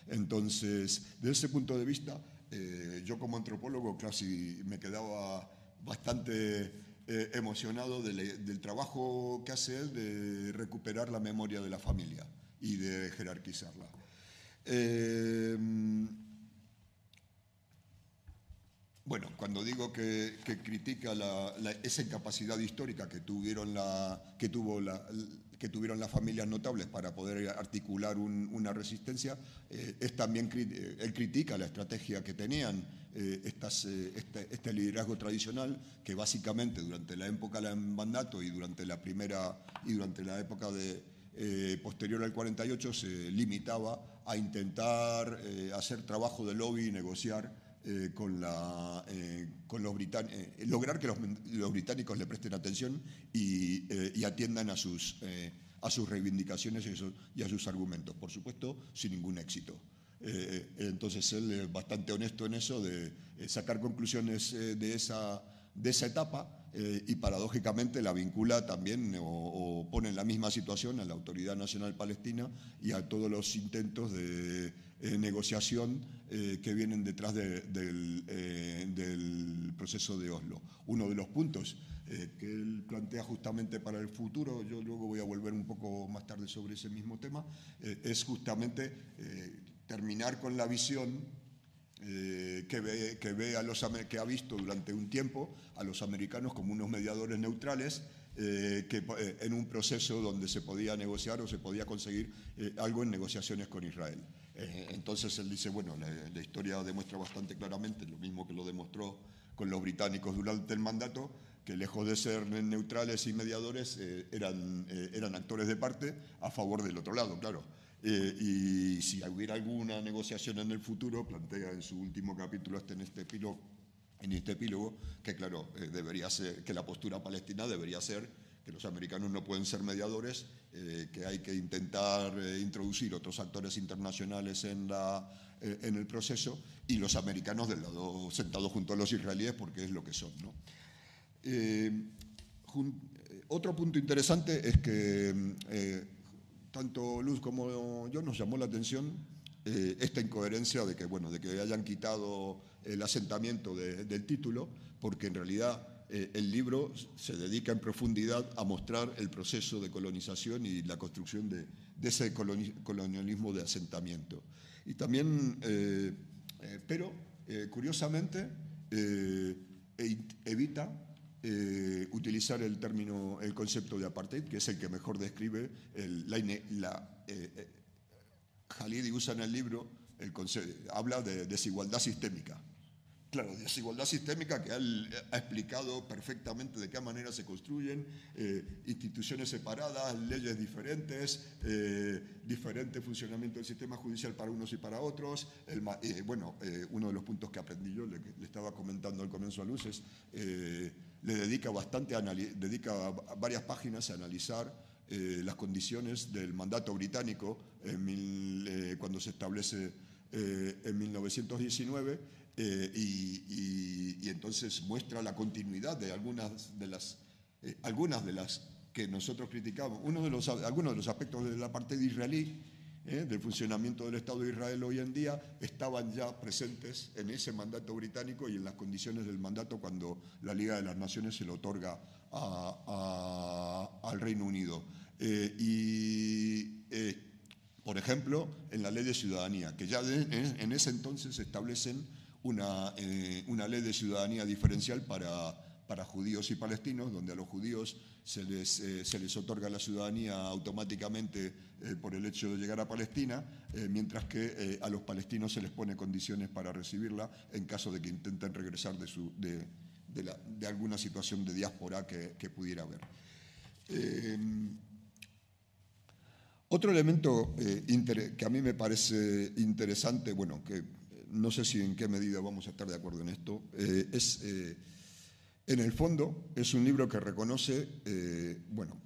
Entonces, desde ese punto de vista, eh, yo como antropólogo casi me quedaba bastante eh, emocionado del, del trabajo que hace él de recuperar la memoria de la familia y de jerarquizarla. Eh, bueno, cuando digo que, que critica la- la- esa incapacidad histórica que tuvieron, la, que, tuvo la, que tuvieron las familias notables para poder articular un- una resistencia, eh, es también eh, él critica la estrategia que tenían eh, estas, eh, este, este liderazgo tradicional que básicamente durante la época del mandato y durante la primera y durante la época de, eh, posterior al 48 se limitaba a intentar eh, hacer trabajo de lobby y negociar eh, con, la, eh, con los británicos, lograr que los, los británicos le presten atención y, eh, atiendan a sus, eh, a sus reivindicaciones y a sus, y a sus argumentos. Por supuesto, sin ningún éxito. Eh, entonces él es bastante honesto en eso de eh, sacar conclusiones eh, de, esa, de esa etapa eh, y paradójicamente la vincula también o, pone en la misma situación a la Autoridad Nacional Palestina y a todos los intentos de eh, negociación eh, que vienen detrás de- del, del proceso de Oslo. Uno de los puntos que él plantea justamente para el futuro, yo luego voy a volver un poco más tarde sobre ese mismo tema, es justamente terminar con la visión eh, que, ve, que, ve a los, que ha visto durante un tiempo a los americanos como unos mediadores neutrales eh, que, eh, en un proceso donde se podía negociar o se podía conseguir algo en negociaciones con Israel. Entonces él dice, bueno, la, historia demuestra bastante claramente, lo mismo que lo demostró con los británicos durante el mandato, que lejos de ser neutrales y mediadores, eran, eran actores de parte a favor del otro lado, claro. Eh, y si hubiera alguna negociación en el futuro, plantea en su último capítulo este, en este epílogo, en este epílogo que claro, eh, debería ser, que la postura palestina debería ser que los americanos no pueden ser mediadores, eh, que hay que intentar eh, introducir otros actores internacionales en, la, eh, en el proceso y los americanos del lado sentados junto a los israelíes porque es lo que son. ¿no? Eh, otro punto interesante es que tanto Luz como yo nos llamó la atención eh, esta incoherencia de que, bueno, de que hayan quitado el asentamiento de- del título, porque en realidad eh, el libro se dedica en profundidad a mostrar el proceso de colonización y la construcción de, ese coloni- colonialismo de asentamiento. Y también, eh, pero curiosamente, e- evita eh, utilizar el término, el concepto de apartheid, que es el que mejor describe el- la, la, eh, eh, Halidi usa en el libro, el habla de desigualdad sistémica. Claro, desigualdad sistémica que él ha explicado perfectamente de qué manera se construyen eh, instituciones separadas, leyes diferentes, eh, diferente funcionamiento del sistema judicial para unos y para otros. El bueno, uno de los puntos que aprendí yo, le, le estaba comentando al comienzo a Luces, le dedica bastante, dedica varias páginas a analizar eh, las condiciones del mandato británico eh, cuando se establece eh, en 1919 eh, y, entonces muestra la continuidad de algunas de las, algunas de las que nosotros criticamos. Uno de los, algunos de los aspectos de la parte de israelí, eh, del funcionamiento del Estado de Israel hoy en día, estaban ya presentes en ese mandato británico y en las condiciones del mandato cuando la Liga de las Naciones se lo otorga al Reino Unido. Eh, y eh, por ejemplo, en la ley de ciudadanía, que ya de- en, en ese entonces establecen una, eh, una ley de ciudadanía diferencial para, para judíos y palestinos, donde a los judíos se les, eh, se les otorga la ciudadanía automáticamente eh, por el hecho de llegar a Palestina, eh, mientras que a los palestinos se les pone condiciones para recibirla en caso de que intenten regresar de, su, de, de, alguna situación de diáspora que, que pudiera haber. otro elemento que a mí me parece interesante, bueno, que no sé si en qué medida vamos a estar de acuerdo en esto, es en el fondo, es un libro que reconoce, eh, bueno,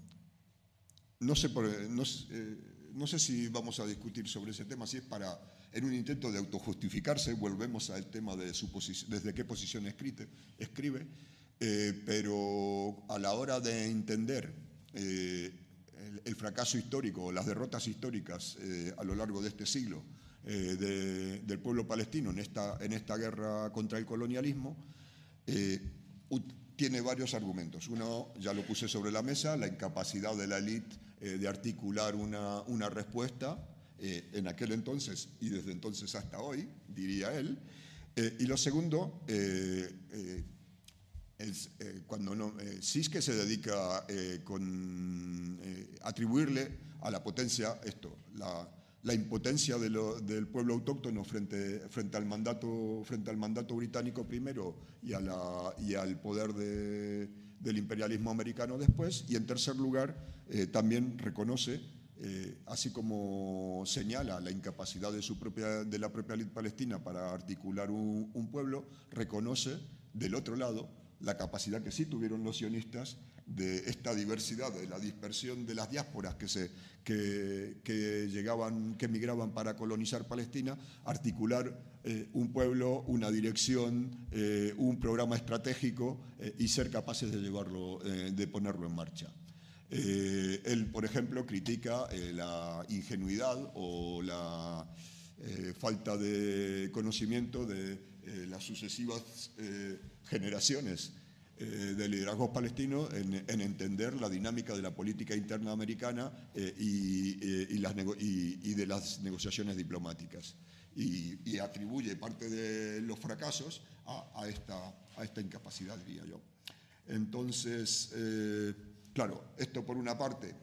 no sé, eh, no, sé, si vamos a discutir sobre ese tema, si es para, en un intento de autojustificarse, volvemos al tema de su desde qué posición escribe, escribe eh, pero a la hora de entender el, fracaso histórico, las derrotas históricas a lo largo de este siglo del pueblo palestino en esta guerra contra el colonialismo, tiene varios argumentos. Uno, ya lo puse sobre la mesa, la incapacidad de la élite eh, de articular una, una respuesta eh, en aquel entonces y desde entonces hasta hoy, diría él. Eh, y lo segundo, es, cuando no, que se dedica con atribuirle a la potencia esto, la, la impotencia del pueblo autóctono frente, al mandato, británico primero y, al poder del imperialismo americano después. Y en tercer lugar, eh, también reconoce, eh, así como señala la incapacidad de, su propia, de la propia palestina para articular un pueblo, reconoce del otro lado la capacidad que sí tuvieron los sionistas de esta diversidad, de la dispersión de las diásporas que, se, que, llegaban, que emigraban para colonizar Palestina, articular eh, un pueblo, una dirección, eh, un programa estratégico eh, y ser capaces de llevarlo, de ponerlo en marcha. él, por ejemplo, critica la ingenuidad o la falta de conocimiento de las sucesivas generaciones eh, de liderazgos palestinos en, entender la dinámica de la política interna americana eh, eh, y, de las negociaciones diplomáticas. Y, atribuye parte de los fracasos a, esta, incapacidad, diría yo. Entonces, claro, esto por una parte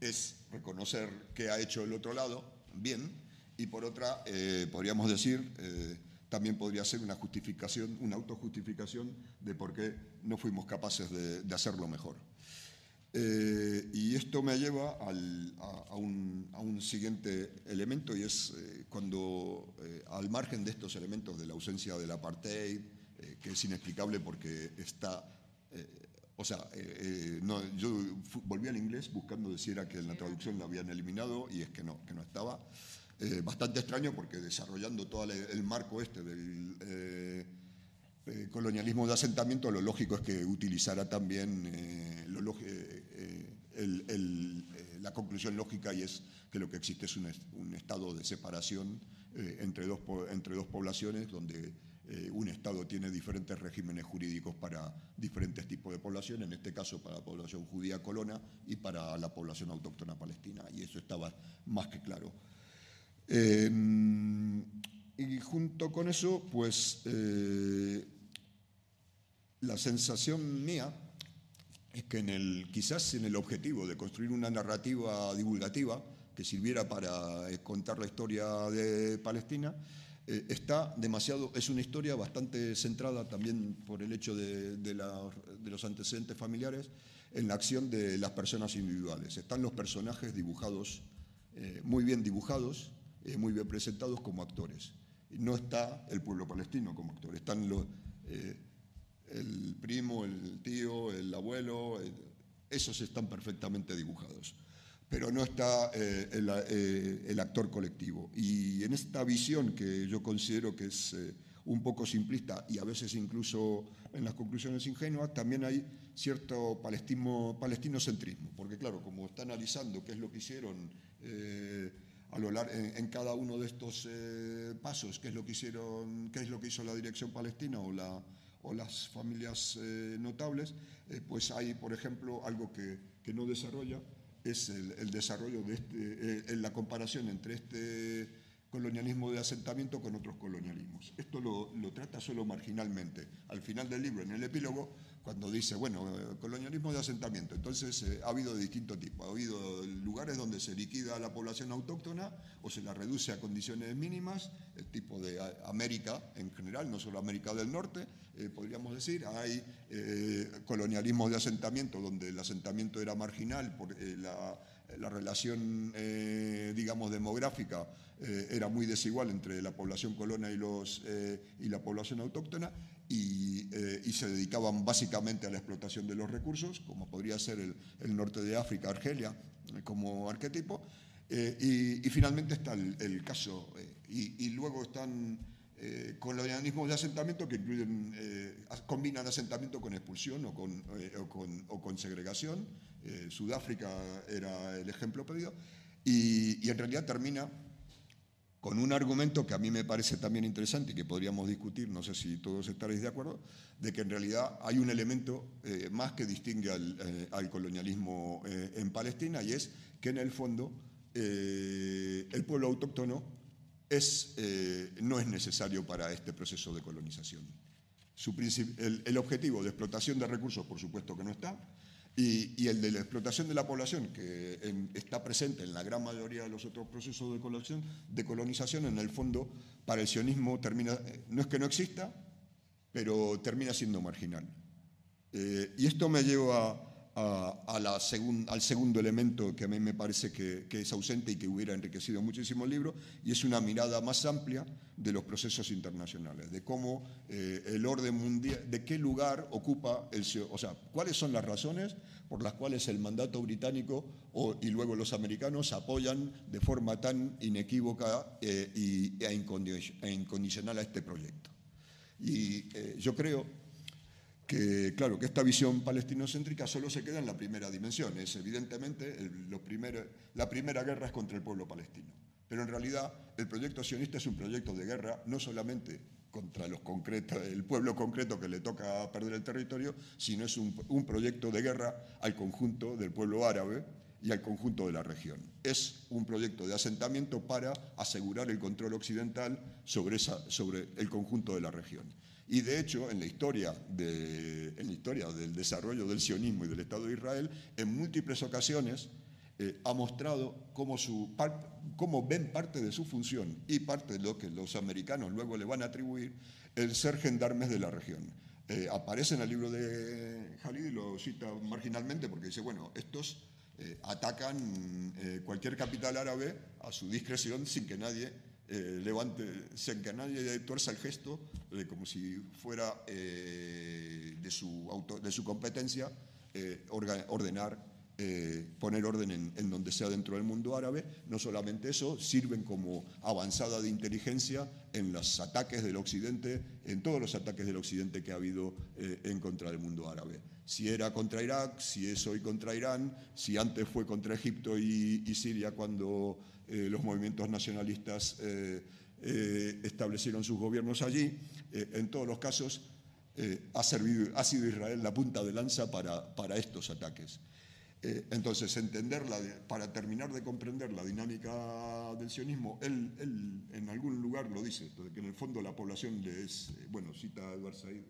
es reconocer qué ha hecho el otro lado, bien, y por otra, podríamos decir, también podría ser una justificación, una autojustificación de por qué no fuimos capaces de, hacerlo mejor. Eh, y esto me lleva a, un, siguiente elemento y es eh, cuando, eh, al margen de estos elementos de la ausencia del apartheid, que es inexplicable porque está, o sea, no, yo volví al inglés buscando decir era que en la traducción la habían eliminado y es que no, que no estaba. Eh, bastante extraño porque desarrollando todo el, marco este del eh, eh, colonialismo de asentamiento, lo lógico es que utilizara también la conclusión lógica y es que lo que existe es un, estado de separación entre, dos, entre dos poblaciones donde un Estado tiene diferentes regímenes jurídicos para diferentes tipos de población, en este caso para la población judía colona y para la población autóctona palestina, y eso estaba más que claro. Eh, y junto con eso, pues eh, la sensación mía es que en el, quizás en el objetivo de construir una narrativa divulgativa que sirviera para eh, contar la historia de Palestina, está demasiado, es una historia bastante centrada también por el hecho de, de, los antecedentes familiares en la acción de las personas individuales. Están los personajes dibujados, muy bien dibujados, eh, muy bien presentados como actores. No está el pueblo palestino como actor, están eh, el primo, el tío, el abuelo, esos están perfectamente dibujados. Pero no está eh, el, actor colectivo. Y en esta visión que yo considero que es un poco simplista y a veces incluso en las conclusiones ingenuas, también hay cierto palestino, palestinocentrismo, porque claro, como está analizando qué es lo que hicieron en, cada uno de estos eh, pasos, qué es lo que hicieron, qué es lo que hizo la dirección palestina o, la, o las familias eh, notables, eh, pues hay, por ejemplo, algo que, que no desarrolla, es el, desarrollo de este, la comparación entre este colonialismo de asentamiento con otros colonialismos. Esto lo, lo, trata solo marginalmente. Al final del libro, en el epílogo, cuando dice, bueno, eh, colonialismo de asentamiento, entonces eh, ha habido de distinto tipo. Ha habido lugares donde se liquida a la población autóctona o se la reduce a condiciones mínimas, el tipo de América en general, no solo América del Norte, eh, podríamos decir. Hay colonialismo de asentamiento donde el asentamiento era marginal por la la relación, eh, digamos, demográfica eh, era muy desigual entre la población colona y, los, eh, y la población autóctona y, se dedicaban básicamente a la explotación de los recursos, como podría ser el, norte de África, Argelia, como arquetipo. Y, finalmente está el, caso, y, luego están colonialismos de asentamiento que incluyen, combinan asentamiento con expulsión o con, con, o con segregación eh, Sudáfrica era el ejemplo pedido, y, en realidad termina con un argumento que a mí me parece también interesante y que podríamos discutir, no sé si todos estaréis de acuerdo, de que en realidad hay un elemento eh, más que distingue al, eh, colonialismo en Palestina y es que en el fondo el pueblo autóctono es, no es necesario para este proceso de colonización. el objetivo de explotación de recursos, por supuesto que no está, y, el de la explotación de la población, que está presente en la gran mayoría de los otros procesos de colonización, de colonización, en el fondo, para el sionismo termina, eh, no es que no exista, pero termina siendo marginal. Eh, y esto me lleva a, la al segundo elemento que a mí me parece que, es ausente y que hubiera enriquecido muchísimo el libro, y es una mirada más amplia de los procesos internacionales, de cómo eh, el orden mundial, de qué lugar ocupa el, o sea, cuáles son las razones por las cuales el mandato británico y luego los americanos apoyan de forma tan inequívoca eh, y, e, e incondicional a este proyecto. Y eh, yo creo que, claro, que esta visión palestinocéntrica solo se queda en la primera dimensión. Es evidentemente la primera guerra es contra el pueblo palestino. Pero en realidad el proyecto sionista es un proyecto de guerra no solamente contra el pueblo concreto que le toca perder el territorio, sino es un, proyecto de guerra al conjunto del pueblo árabe y al conjunto de la región. Es un proyecto de asentamiento para asegurar el control occidental sobre el conjunto de la región. Y de hecho, en la, historia en la historia del desarrollo del sionismo y del Estado de Israel, en múltiples ocasiones eh, ha mostrado cómo, su, ven parte de su función y parte de lo que los americanos luego le van a atribuir el ser gendarmes de la región. Eh, aparece en el libro de Khalid y lo cita marginalmente porque dice, bueno, estos eh, atacan cualquier capital árabe a su discreción sin que nadie eh, levante, sin que nadie tuerza el gesto, eh, como si fuera eh, de, su auto, de su competencia, ordenar, poner orden en, donde sea dentro del mundo árabe. No solamente eso, sirven como avanzada de inteligencia en los ataques del Occidente, en todos los ataques del Occidente que ha habido en contra del mundo árabe si era contra Irak, si es hoy contra Irán, si antes fue contra Egipto y, y Siria cuando eh, los movimientos nacionalistas eh, eh, establecieron sus gobiernos allí. en todos los casos ha, servido, ha sido Israel la punta de lanza para, para estos ataques. entonces, entenderla, para terminar de comprender la dinámica del sionismo, él, en algún lugar lo dice, que en el fondo la población es, bueno, cita a Edward Said,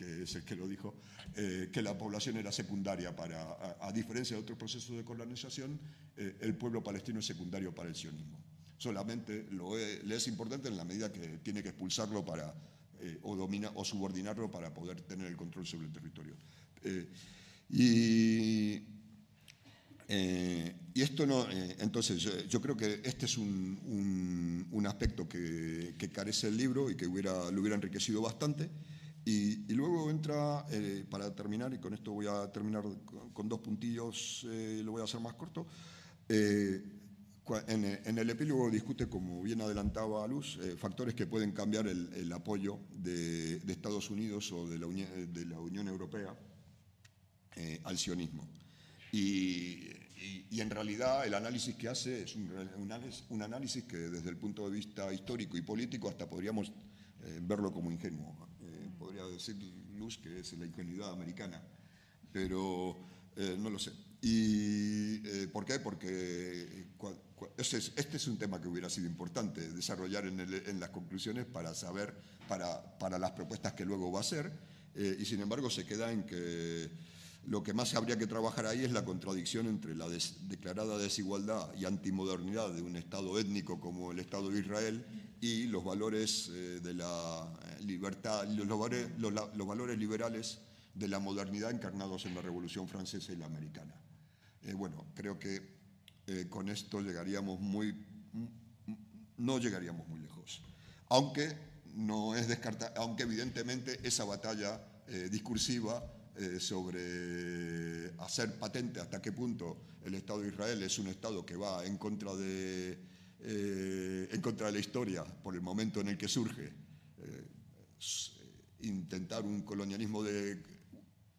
que es el que lo dijo, eh, que la población era secundaria para, a, diferencia de otros procesos de colonización, eh, el pueblo palestino es secundario para el sionismo. Solamente lo le es importante en la medida que tiene que expulsarlo para, eh, o, domina, o subordinarlo para poder tener el control sobre el territorio. y, y, esto no, entonces yo, creo que este es un, un, aspecto que, que, carece el libro y que hubiera, lo hubiera enriquecido bastante. Y, luego entra, eh, para terminar, y con esto voy a terminar con, dos puntillos, eh, lo voy a hacer más corto, eh, en, el epílogo discute, como bien adelantaba Luz, factores que pueden cambiar el, apoyo de, Estados Unidos o de la, de la Unión Europea al sionismo. Y, en realidad el análisis que hace es un, un, análisis que desde el punto de vista histórico y político hasta podríamos verlo como ingenuo podría decir Luz que es la ingenuidad americana, pero eh, no lo sé. ¿Y eh, por qué? Porque este es, este es un tema que hubiera sido importante desarrollar en, el- en las conclusiones para saber, para, para las propuestas que luego va a hacer, eh, y sin embargo se queda en que lo que más habría que trabajar ahí es la contradicción entre la des- declarada desigualdad y antimodernidad de un Estado étnico como el Estado de Israel y los valores eh, de la eh, libertad, los, los los valores liberales de la modernidad encarnados en la Revolución Francesa y la Americana. Eh, bueno, creo que eh, con esto llegaríamos muy, no llegaríamos muy lejos. Aunque no es descarta, aunque evidentemente esa batalla eh, discursiva sobre hacer patente hasta qué punto el Estado de Israel es un Estado que va en contra de, eh, en contra de la historia por el momento en el que surge, eh, intentar un colonialismo de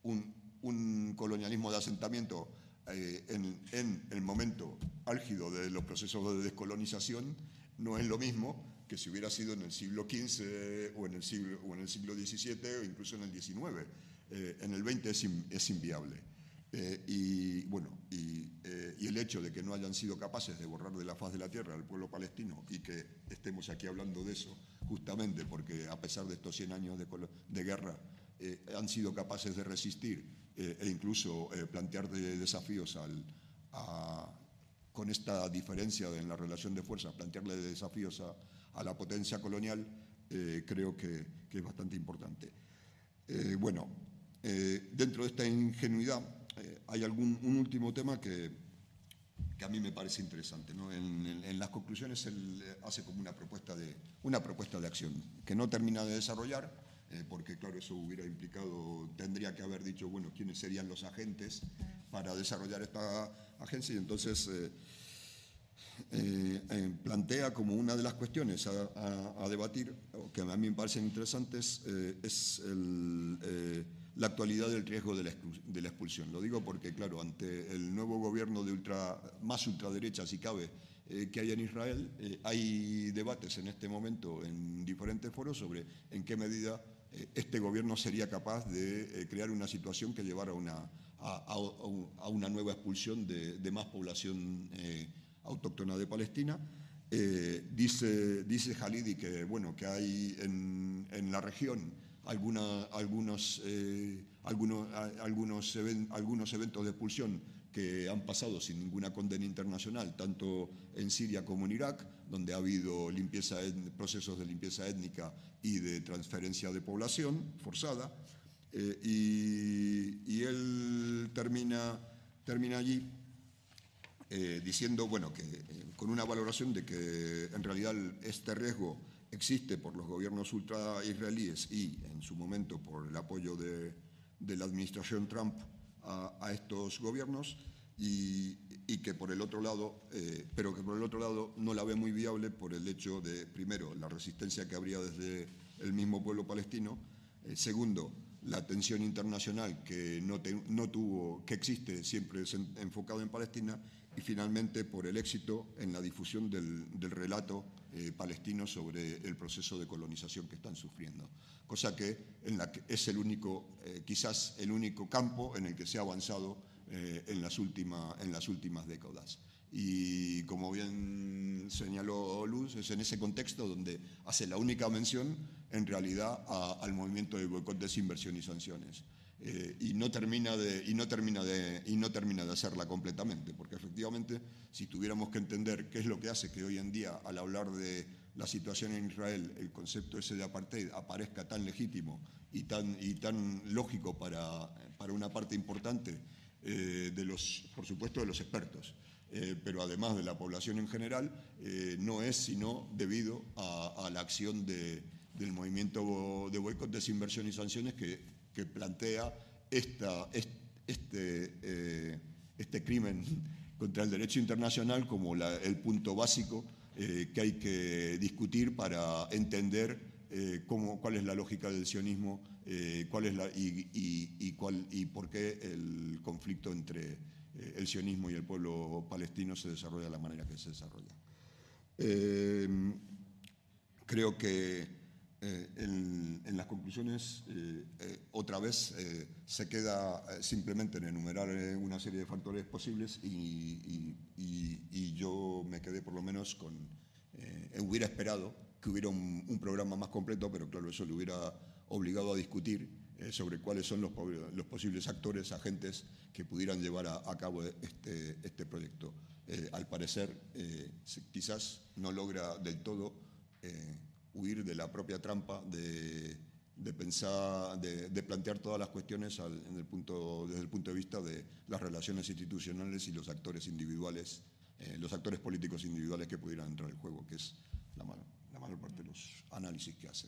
un, colonialismo de asentamiento eh, en, el momento álgido de los procesos de descolonización no es lo mismo que si hubiera sido en el siglo XV o en el siglo, o en el siglo XVII o incluso en el XIX. En el XX es, es inviable. Eh, y bueno, y, eh, y el hecho de que no hayan sido capaces de borrar de la faz de la tierra al pueblo palestino y que estemos aquí hablando de eso, justamente porque a pesar de estos 100 años de, de guerra, eh, han sido capaces de resistir eh, e incluso eh, plantear de- desafíos al, a- con esta diferencia en la relación de fuerzas, plantearle desafíos a, a la potencia colonial, eh, creo que, que es bastante importante. Bueno, dentro de esta ingenuidad eh, hay algún, un último tema que, que a mí me parece interesante. ¿no? En, las conclusiones él hace como una propuesta, de, una propuesta de acción que no termina de desarrollar, eh, porque claro, eso hubiera implicado, tendría que haber dicho, bueno, quiénes serían los agentes para desarrollar esta agencia y entonces... eh, plantea como una de las cuestiones a, debatir, que a mí me parecen interesantes, es el, la actualidad del riesgo de la, expulsión. Lo digo porque, claro, ante el nuevo gobierno de ultra, más ultraderecha, si cabe, eh, que hay en Israel, eh, hay debates en este momento en diferentes foros sobre en qué medida eh, este gobierno sería capaz de crear una situación que llevara a una, a, a- a un- a una nueva expulsión de, más población autóctona de Palestina. Dice, dice Halidi que, bueno, que hay en, en la región alguna- algunos, eh, algunos, algunos, algunos eventos de expulsión que han pasado sin ninguna condena internacional, tanto en Siria como en Irak, donde ha habido limpieza, procesos de limpieza étnica y de transferencia de población forzada. Eh, y, y él termina, termina allí eh, diciendo bueno, que, eh, con una valoración de que en realidad este riesgo existe por los gobiernos ultra israelíes y en su momento por el apoyo de, la administración Trump a, a estos gobiernos y, y que por el otro lado, eh, pero que por el otro lado no la ve muy viable por el hecho de, primero, la resistencia que habría desde el mismo pueblo palestino, eh, segundo, la atención internacional que no, te- no tuvo, que existe siempre es en- enfocado en Palestina, y finalmente por el éxito en la difusión del, del relato eh, palestino sobre el proceso de colonización que están sufriendo. Cosa que, en la que es el único, eh, quizás el único campo en el que se ha avanzado eh, en, las última- en las últimas décadas. Y como bien señaló Luz, es en ese contexto donde hace la única mención en realidad a- al movimiento de boicot, desinversión y sanciones. Eh, y, no termina de, y, no termina de, y no termina de hacerla completamente, porque efectivamente si tuviéramos que entender qué es lo que hace que hoy en día al hablar de la situación en Israel el concepto ese de apartheid aparezca tan legítimo y tan, y tan lógico para, para una parte importante eh, de los, por supuesto, de los expertos, eh, pero además de la población en general, eh, no es sino debido a, a la acción de- del movimiento de boicot, desinversión y sanciones que, plantea este, eh, este crimen contra el derecho internacional como el punto básico eh, que hay que discutir para entender eh, cómo, cuál es la lógica del sionismo eh, cuál es y, y- y cuál, y por qué el conflicto entre el sionismo y el pueblo palestino se desarrolla de la manera que se desarrolla. Creo que Eh, en, en las conclusiones, eh, eh, otra vez eh, se queda eh, simplemente en enumerar eh, una serie de factores posibles y, y- y- y yo me quedé por lo menos con, hubiera esperado que hubiera un, un programa más completo, pero claro, eso le hubiera obligado a discutir sobre cuáles son los, los posibles actores, agentes que pudieran llevar a, a cabo este, este proyecto. Al parecer, quizás no logra del todo huir de la propia trampa de, de pensar, de, de plantear todas las cuestiones al- en el punto, desde el punto de vista de las relaciones institucionales y los actores individuales, eh, los actores políticos individuales que pudieran entrar al juego, que es la, la mayor parte de los análisis que hace.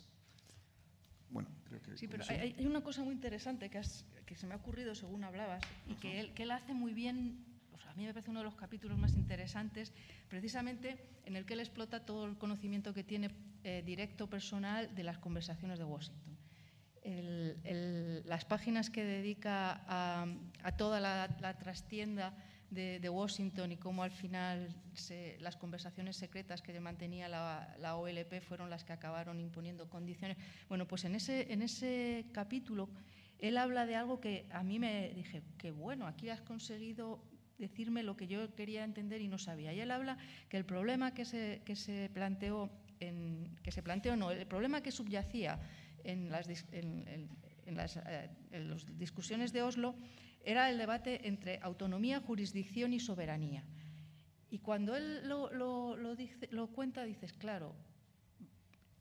Bueno, creo que Sí, pero hay, hay una cosa muy interesante que, has- que se me ha ocurrido según hablabas y que él, que él hace muy bien, a mí me parece uno de los capítulos más interesantes, precisamente en el que él explota todo el conocimiento que tiene eh, directo personal de las conversaciones de Washington. El- el- las páginas que dedica a, a toda la, la trastienda de, de Washington y cómo al final se- las conversaciones secretas que mantenía la, la OLP fueron las que acabaron imponiendo condiciones. Bueno, pues en ese, en ese capítulo él habla de algo que a mí me dije, que bueno, aquí has conseguido decirme lo que yo quería entender y no sabía. Y él habla que el problema que se, que se planteó, en, que se planteó no, el problema que subyacía en las, eh, en las discusiones de Oslo era el debate entre autonomía, jurisdicción y soberanía. Y cuando él lo, lo- lo dice- cuenta, dices, claro,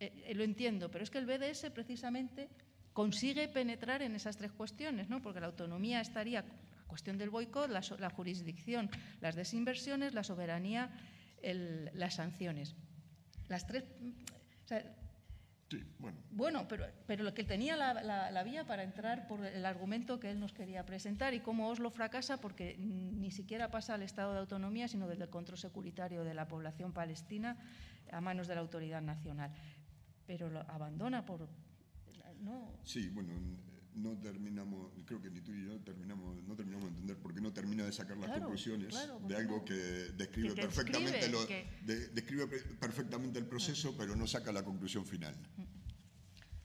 eh, eh, lo entiendo, pero es que el BDS precisamente consigue penetrar en esas tres cuestiones, ¿no? porque la autonomía estaría cuestión del boicot, la, la jurisdicción, las desinversiones, la soberanía, el- las sanciones. Las tres. o sea, Sí, bueno, bueno, pero, pero lo que tenía la, la- la vía para entrar por el argumento que él nos quería presentar y cómo Oslo fracasa porque ni siquiera pasa al estado de autonomía, sino desde el control securitario de la población palestina a manos de la autoridad nacional. Pero lo abandona por. No, Sí, bueno, no terminamos, creo que ni tú ni yo terminamos, no terminamos de entender por qué no termina de sacar las Claro, conclusiones claro, de porque algo que describe Que- perfectamente lo- que- de- describe perfectamente el proceso, pero no saca la conclusión final.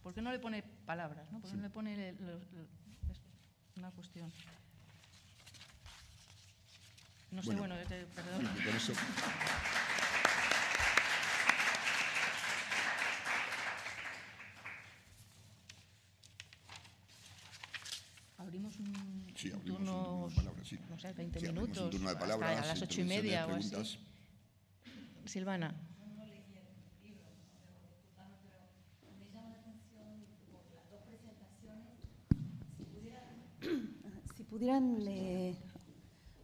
¿por qué no le pone palabras? ¿no? ¿Por qué no le pone una cuestión? No sé, Bueno. bueno, eh, perdón. Eso- Abrimos un, Sí, abrimos un turno, de palabras, sí. no sé, 20 Sí, minutos, un turno de hasta palabras, a las ocho y media o así. Silvana. Si pudieran eh,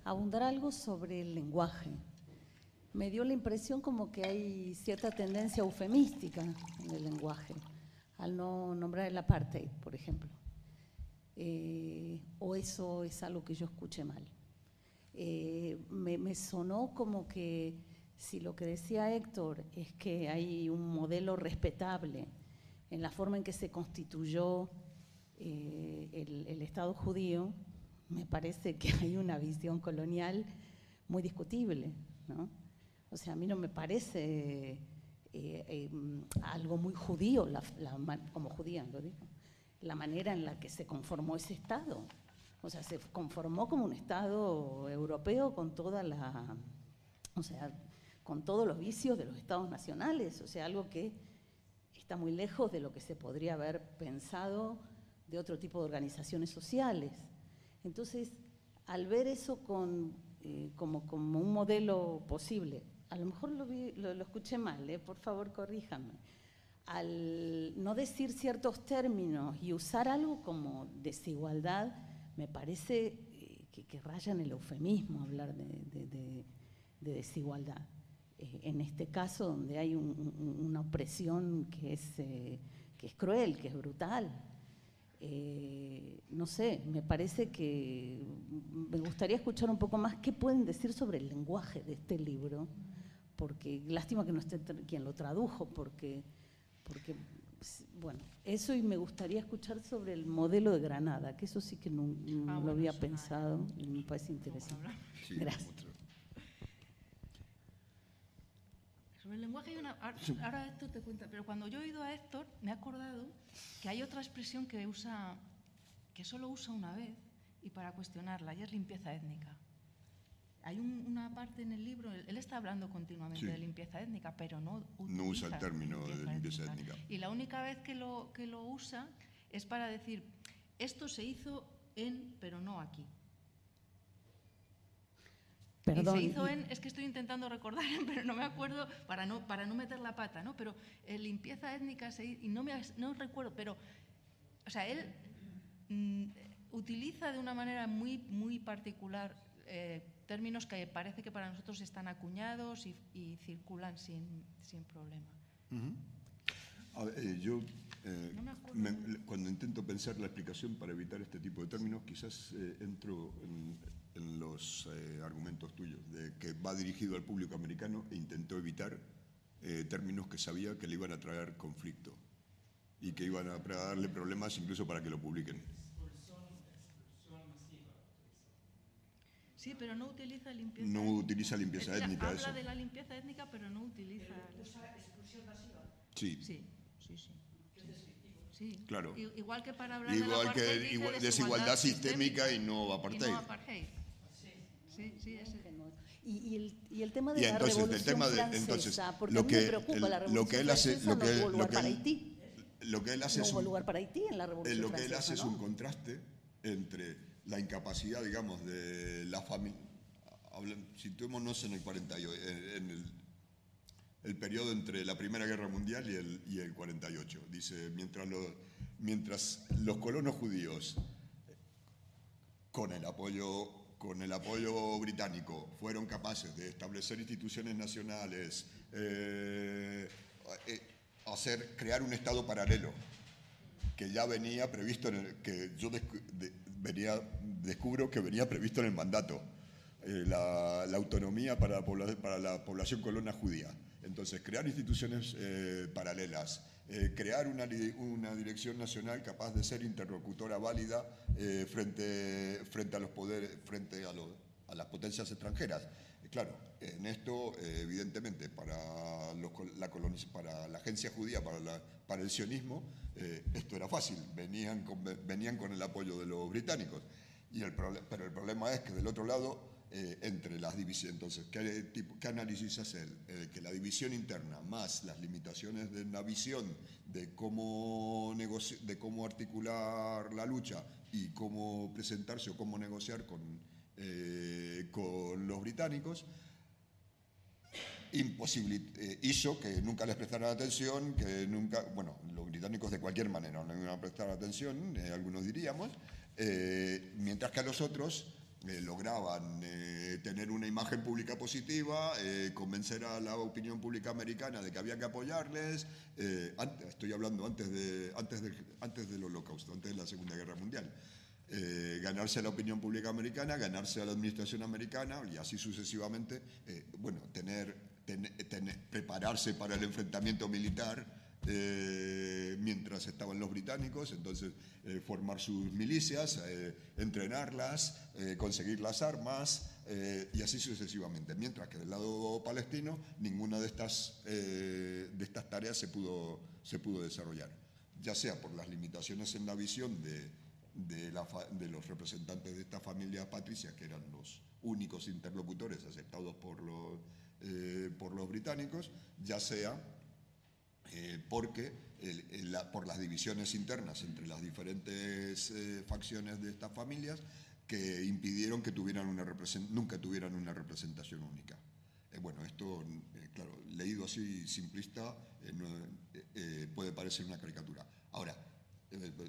abundar algo sobre el lenguaje. Me dio la impresión como que hay cierta tendencia eufemística en el lenguaje, al no nombrar el apartheid, por ejemplo. Eh, o eso es algo que yo escuché mal. Eh, me, sonó como que si lo que decía Héctor es que hay un modelo respetable en la forma en que se constituyó eh, el, Estado judío, me parece que hay una visión colonial muy discutible, ¿no? O sea, a mí no me parece eh, algo muy judío, como judía lo digo, la manera en la que se conformó ese Estado. O sea, se conformó como un Estado europeo con toda la, o sea, con todos los vicios de los Estados nacionales, o sea, algo que está muy lejos de lo que se podría haber pensado de otro tipo de organizaciones sociales. Entonces, al ver eso con, eh, como, un modelo posible, a lo mejor lo, vi- lo- escuché mal, eh, por favor corríjanme, al no decir ciertos términos y usar algo como desigualdad, me parece eh, que, que raya en el eufemismo hablar de, de- de- de desigualdad. Eh, en este caso, donde hay un- un- una opresión que es, eh, que es cruel, que es brutal. No sé, me parece que me gustaría escuchar un poco más qué pueden decir sobre el lenguaje de este libro, porque lástima que no esté quien lo tradujo, porque, porque s- bueno, eso y me gustaría escuchar sobre el modelo de Granada, que eso sí que no, no Ah, lo bueno, había pensado y me parece interesante. Sí, Gracias. Sobre el lenguaje hay una... ahora- Ahora Héctor te cuenta, pero cuando yo he oído a Héctor me he acordado que hay otra expresión que usa, que solo usa una vez y para cuestionarla, y es limpieza étnica. Hay un- una parte en el libro, él, él está hablando continuamente Sí. de limpieza étnica, pero no No usa el término de limpieza étnica. Y la única vez que lo, que lo usa es para decir, esto se hizo en, pero no aquí. Perdón. y se hizo en, es que estoy intentando recordar, pero no me acuerdo para no, para no meter la pata, ¿no? Pero eh, limpieza étnica se y no me no recuerdo, pero, o sea, él mm, utiliza de una manera muy, muy particular eh, términos que parece que para nosotros están acuñados y, y circulan sin, sin problema. A ver, eh, yo, eh, No me me- cuando intento pensar la explicación para evitar este tipo de términos, quizás eh, entro en, en los eh, argumentos tuyos, de que va dirigido al público americano e intentó evitar eh, términos que sabía que le iban a traer conflicto y que iban a darle problemas incluso para que lo publiquen. Sí, pero no utiliza limpieza No étnica. utiliza limpieza Él étnica, Habla eso. de la limpieza étnica, pero no utiliza... Sí, Sí, sí, sí. Sí. Claro. Igual que para hablar igual apartheid que dice igual- desigualdad sistémica y no y apartheid. no apartheid. Sí, sí, ese. que no. Y, y el, y el tema de Y la entonces, el revolución tema de- francesa, entonces, porque lo a mí que- me preocupa el- la lo revolución que él hace- francesa, lo no que- hubo lo lugar que para él- Haití. lo que él hace No es hubo un- lugar para Haití en la Eh, revolución lo que él francesa, hace es ¿no? un contraste entre la incapacidad, digamos, de la familia. Situémonos en el 48, en el, el periodo entre la Primera Guerra Mundial y el, y el 48. Dice, mientras, lo- mientras los colonos judíos, con el apoyo con el apoyo británico fueron capaces de establecer instituciones nacionales, eh, eh, hacer, crear un Estado paralelo, que ya venía previsto en el, que yo descubro que venía previsto en el mandato, eh, la, autonomía para la, pobla- para población colona judía. Entonces, crear instituciones eh, paralelas, eh, crear una, una dirección nacional capaz de ser interlocutora válida frente, frente a los poderes, frente a las potencias extranjeras. Claro, en esto, eh, evidentemente, para, la agencia judía, para, el sionismo, eh, esto era fácil, venían con, el apoyo de los británicos. Pero el problema es que del otro lado, eh, entre las divisiones, entonces, ¿qué, tipo, qué análisis hacer? Que la división interna más las limitaciones de una visión de cómo, de cómo articular la lucha y cómo presentarse o cómo negociar con, eh, con los británicos, eh, hizo que nunca les prestaran atención, que nunca, bueno, los británicos de cualquier manera no iban a prestar atención, eh, algunos diríamos, eh, mientras que a los otros eh, lograban eh, tener una imagen pública positiva, convencer a la opinión pública americana de que había que apoyarles, antes- estoy hablando antes, de, antes, del, antes del holocausto, antes de la Segunda Guerra Mundial. Eh, ganarse a la opinión pública americana, ganarse a la administración americana y así sucesivamente, eh, bueno, tener, ten- tener- prepararse para el enfrentamiento militar eh, mientras estaban los británicos, entonces eh, formar sus milicias, eh, entrenarlas, eh, conseguir las armas y así sucesivamente. Mientras que del lado palestino ninguna de estas, de estas tareas se pudo, se pudo desarrollar, ya sea por las limitaciones en la visión de, de, los representantes de esta familia patricia, que eran los únicos interlocutores aceptados por los, eh, por los británicos, ya sea eh, porque por las divisiones internas entre las diferentes eh, facciones de estas familias que impidieron que tuvieran una nunca tuvieran una representación única. Bueno, esto, claro, leído así simplista, puede parecer una caricatura. Ahora,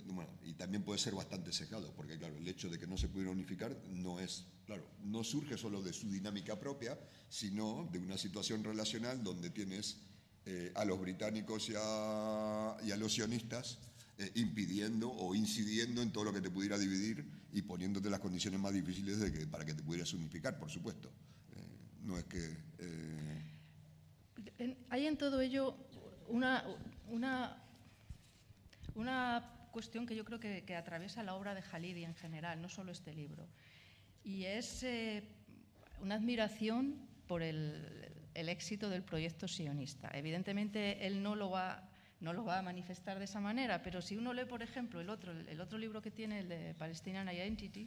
bueno, y también puede ser bastante sesgado, porque claro, el hecho de que no se pudiera unificar no es, claro, no surge solo de su dinámica propia, sino de una situación relacional donde tienes eh, a los británicos y a, los sionistas eh, impidiendo o incidiendo en todo lo que te pudiera dividir y poniéndote las condiciones más difíciles de que, para que te pudieras unificar, por supuesto. Eh, no es que... hay en todo ello una, una, una cuestión que yo creo que, atraviesa la obra de Halidi en general, no solo este libro, y es eh, una admiración por el, éxito del proyecto sionista. Evidentemente, él no lo va no lo va a manifestar de esa manera, pero si uno lee, por ejemplo, el otro, el otro libro que tiene, el de Palestinian Identity,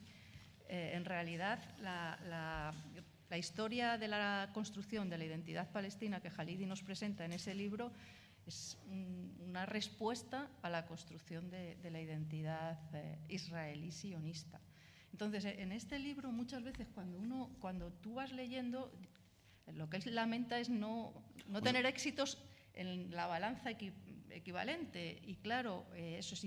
eh, en realidad la, historia de la construcción de la identidad palestina que Halidi nos presenta en ese libro es una respuesta a la construcción de, la identidad eh, israelí sionista. Entonces, en este libro muchas veces cuando, uno, cuando tú vas leyendo, lo que él lamenta es no, no tener éxitos en la balanza equivalente. Y claro, eh, eso es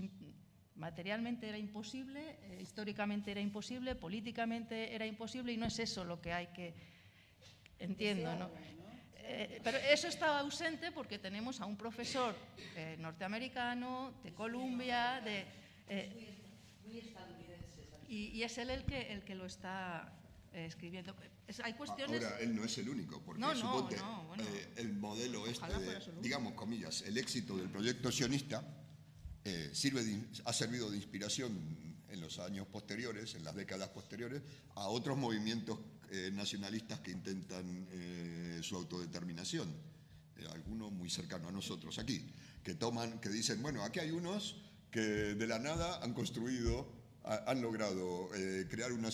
materialmente era imposible, eh, históricamente era imposible, políticamente era imposible y no es eso lo que hay que, entiendo, ¿no? Eh, pero eso estaba ausente porque tenemos a un profesor norteamericano de Columbia, de, y, y, es él el que, el que lo está escribiendo. hay cuestiones... Ahora, él no es el único, porque no, eh, el modelo este, digamos, comillas, el éxito del proyecto sionista eh, sirve ha servido de inspiración en los años posteriores, en las décadas posteriores, a otros movimientos eh, nacionalistas que intentan su autodeterminación. algunos muy cercanos a nosotros aquí, que toman, que dicen, bueno, aquí hay unos que de la nada han construido han logrado eh, crear una,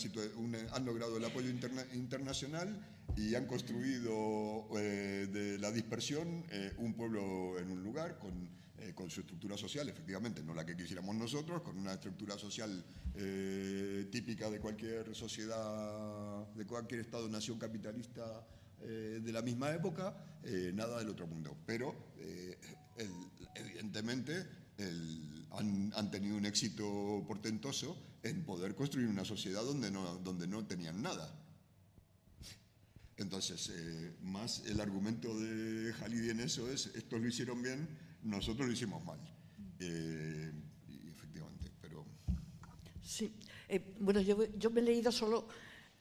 han logrado el apoyo internacional y han construido eh, de la dispersión eh, un pueblo en un lugar con, con, su estructura social, efectivamente, no la que quisiéramos nosotros, con una estructura social típica de cualquier sociedad, de cualquier Estado-nación capitalista de la misma época, nada del otro mundo. Pero, evidentemente, han, tenido un éxito portentoso en poder construir una sociedad donde no, tenían nada. Entonces, eh, más el argumento de Jalidi en eso es, estos lo hicieron bien, nosotros lo hicimos mal. Eh, efectivamente, pero... Sí, eh, bueno, yo, me he leído solo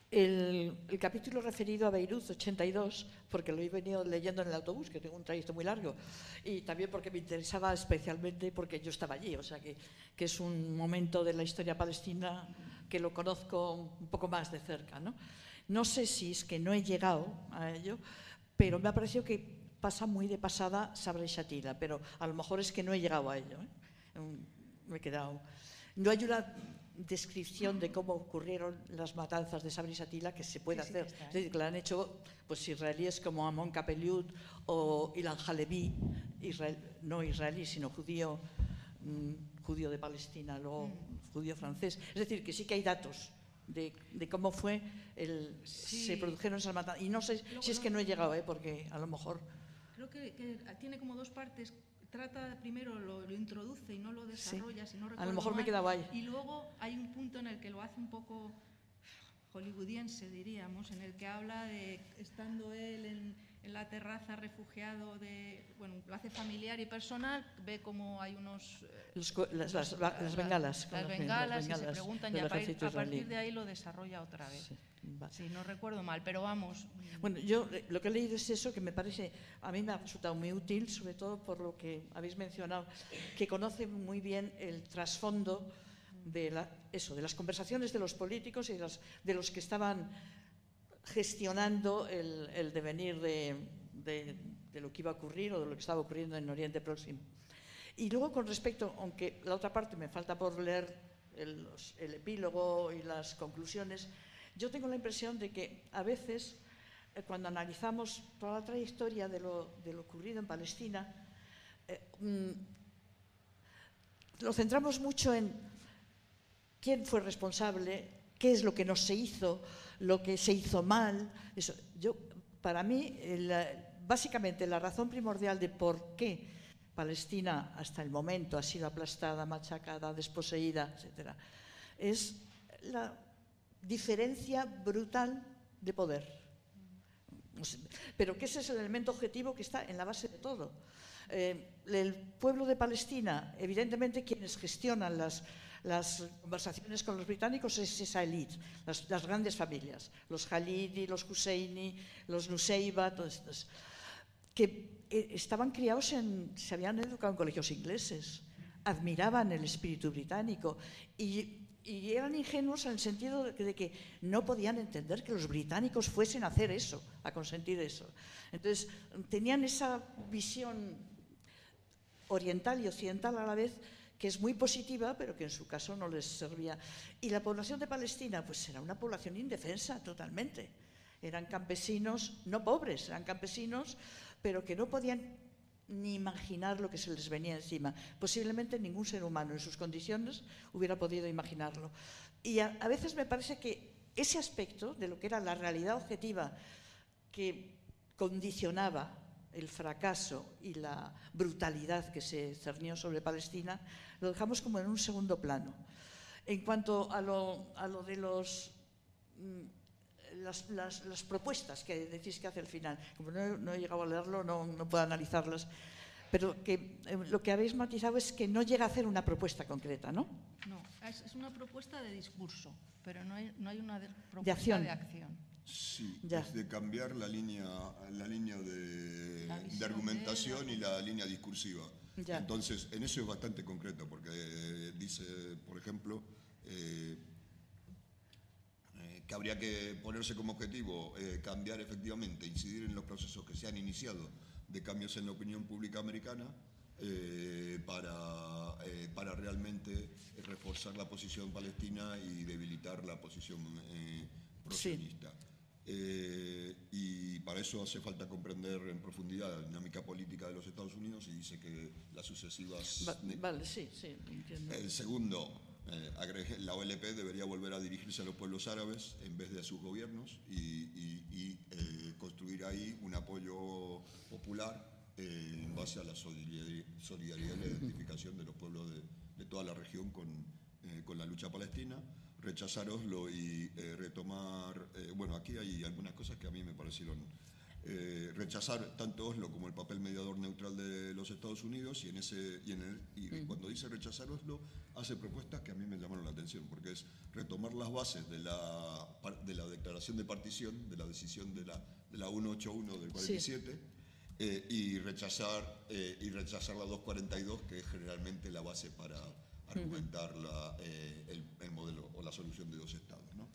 el, capítulo referido a Beirut 82, porque lo he venido leyendo en el autobús, que tengo un trayecto muy largo, y también porque me interesaba especialmente porque yo estaba allí, o sea que, que es un momento de la historia palestina que lo conozco un poco más de cerca. ¿no? no sé si es que no he llegado a ello, pero me ha parecido que pasa muy de pasada Sabra y Shatila, pero a lo mejor es que no he llegado a ello. ¿eh? Me he quedado. No hay una descripción de cómo ocurrieron las matanzas de Sabri Satila que se puede hacer. es decir, que la han hecho pues, israelíes como Amon Kapeliud o Ilan Halevi, no israelí, sino judío, mm, judío de Palestina, luego mm. judío francés. Es decir, que sí que hay datos de, cómo fue el, se produjeron esas matanzas. Y no sé si es que no he llegado, ¿eh? porque a lo mejor... Creo que, que tiene como dos partes. Trata primero lo, introduce y no lo desarrolla, si no A lo mejor me quedaba ahí. Y luego hay un punto en el que lo hace un poco hollywoodiense, diríamos, en el que habla de estando él en, en la terraza refugiado de, bueno, lo hace familiar y personal, ve como hay unos... Eh, las, las, las, bengalas. Las, bengalas, y se preguntan y a, partir de ahí lo desarrolla otra vez. Sí, no recuerdo mal, pero vamos. Bueno, yo eh, lo que he leído es eso que me parece, a mí me ha resultado muy útil, sobre todo por lo que habéis mencionado, que conoce muy bien el trasfondo de, la, eso, de las conversaciones de los políticos y de, de los que estaban gestionando el, devenir de, lo que iba a ocurrir o de lo que estaba ocurriendo en Oriente Próximo. Y luego con respecto, aunque la otra parte me falta por leer el, epílogo y las conclusiones, yo tengo la impresión de que a veces, eh, cuando analizamos toda la trayectoria de lo, ocurrido en Palestina, eh, mm, lo centramos mucho en quién fue responsable, qué es lo que no se hizo, lo que se hizo mal. Eso, yo, para mí, básicamente la razón primordial de por qué Palestina hasta el momento ha sido aplastada, machacada, desposeída, etc., es la diferencia brutal de poder. Pero que ese es el elemento objetivo que está en la base de todo. Eh, el pueblo de Palestina, evidentemente quienes gestionan las, las conversaciones con los británicos es esa élite, las, grandes familias, los Halidi, los Husseini, los Nuseiba, todos estos, que eh, estaban criados en, se habían educado en colegios ingleses, admiraban el espíritu británico y eran ingenuos en el sentido de que no podían entender que los británicos fuesen a hacer eso, a consentir eso. Entonces, tenían esa visión oriental y occidental a la vez que es muy positiva, pero que en su caso no les servía. Y la población de Palestina, pues era una población indefensa totalmente. Eran campesinos, no pobres, eran campesinos, pero que no podían ni imaginar lo que se les venía encima. Posiblemente ningún ser humano en sus condiciones hubiera podido imaginarlo. Y a, veces me parece que ese aspecto de lo que era la realidad objetiva que condicionaba el fracaso y la brutalidad que se cernió sobre Palestina, lo dejamos como en un segundo plano. En cuanto a lo, a lo de los, mm, las, las- las propuestas que decís que hace al final, como no, no he llegado a leerlo, no, no puedo analizarlas, pero que eh, lo que habéis matizado es que no llega a hacer una propuesta concreta, ¿no? No, es, es una propuesta de discurso, pero no hay, no hay una de- propuesta acción. de acción. Sí, Ya. es de cambiar la línea, la línea de, La visión de argumentación de y la línea discursiva. Ya. Entonces, en eso es bastante concreto, porque eh, dice, por ejemplo, eh, eh, que habría que ponerse como objetivo eh, cambiar efectivamente, incidir en los procesos que se han iniciado de cambios en la opinión pública americana eh, para, eh, para realmente reforzar la posición palestina y debilitar la posición eh, prosionista. Eh, y para eso hace falta comprender en profundidad la dinámica política de los Estados Unidos y dice que las sucesivas Va- vale, sí, sí, entiendo. el segundo, eh, la OLP debería volver a dirigirse a los pueblos árabes en vez de a sus gobiernos y, y- y, eh, construir ahí un apoyo popular eh, en base a la solidari- solidaridad y la identificación de los pueblos de, de toda la región con, eh, con la lucha palestina, rechazar Oslo y eh, retomar, eh, bueno, aquí hay algunas cosas que a mí me parecieron eh, rechazar tanto Oslo como el papel mediador neutral de los Estados Unidos y en ese y, en el- y cuando dice rechazar Oslo hace propuestas que a mí me llamaron la atención porque es retomar las bases de la de la declaración de partición de la decisión de la de la 181 del 47 eh, y rechazar eh, y rechazar la 242 que es generalmente la base para argumentar la, eh, el, el modelo o la solución de dos estados ¿no?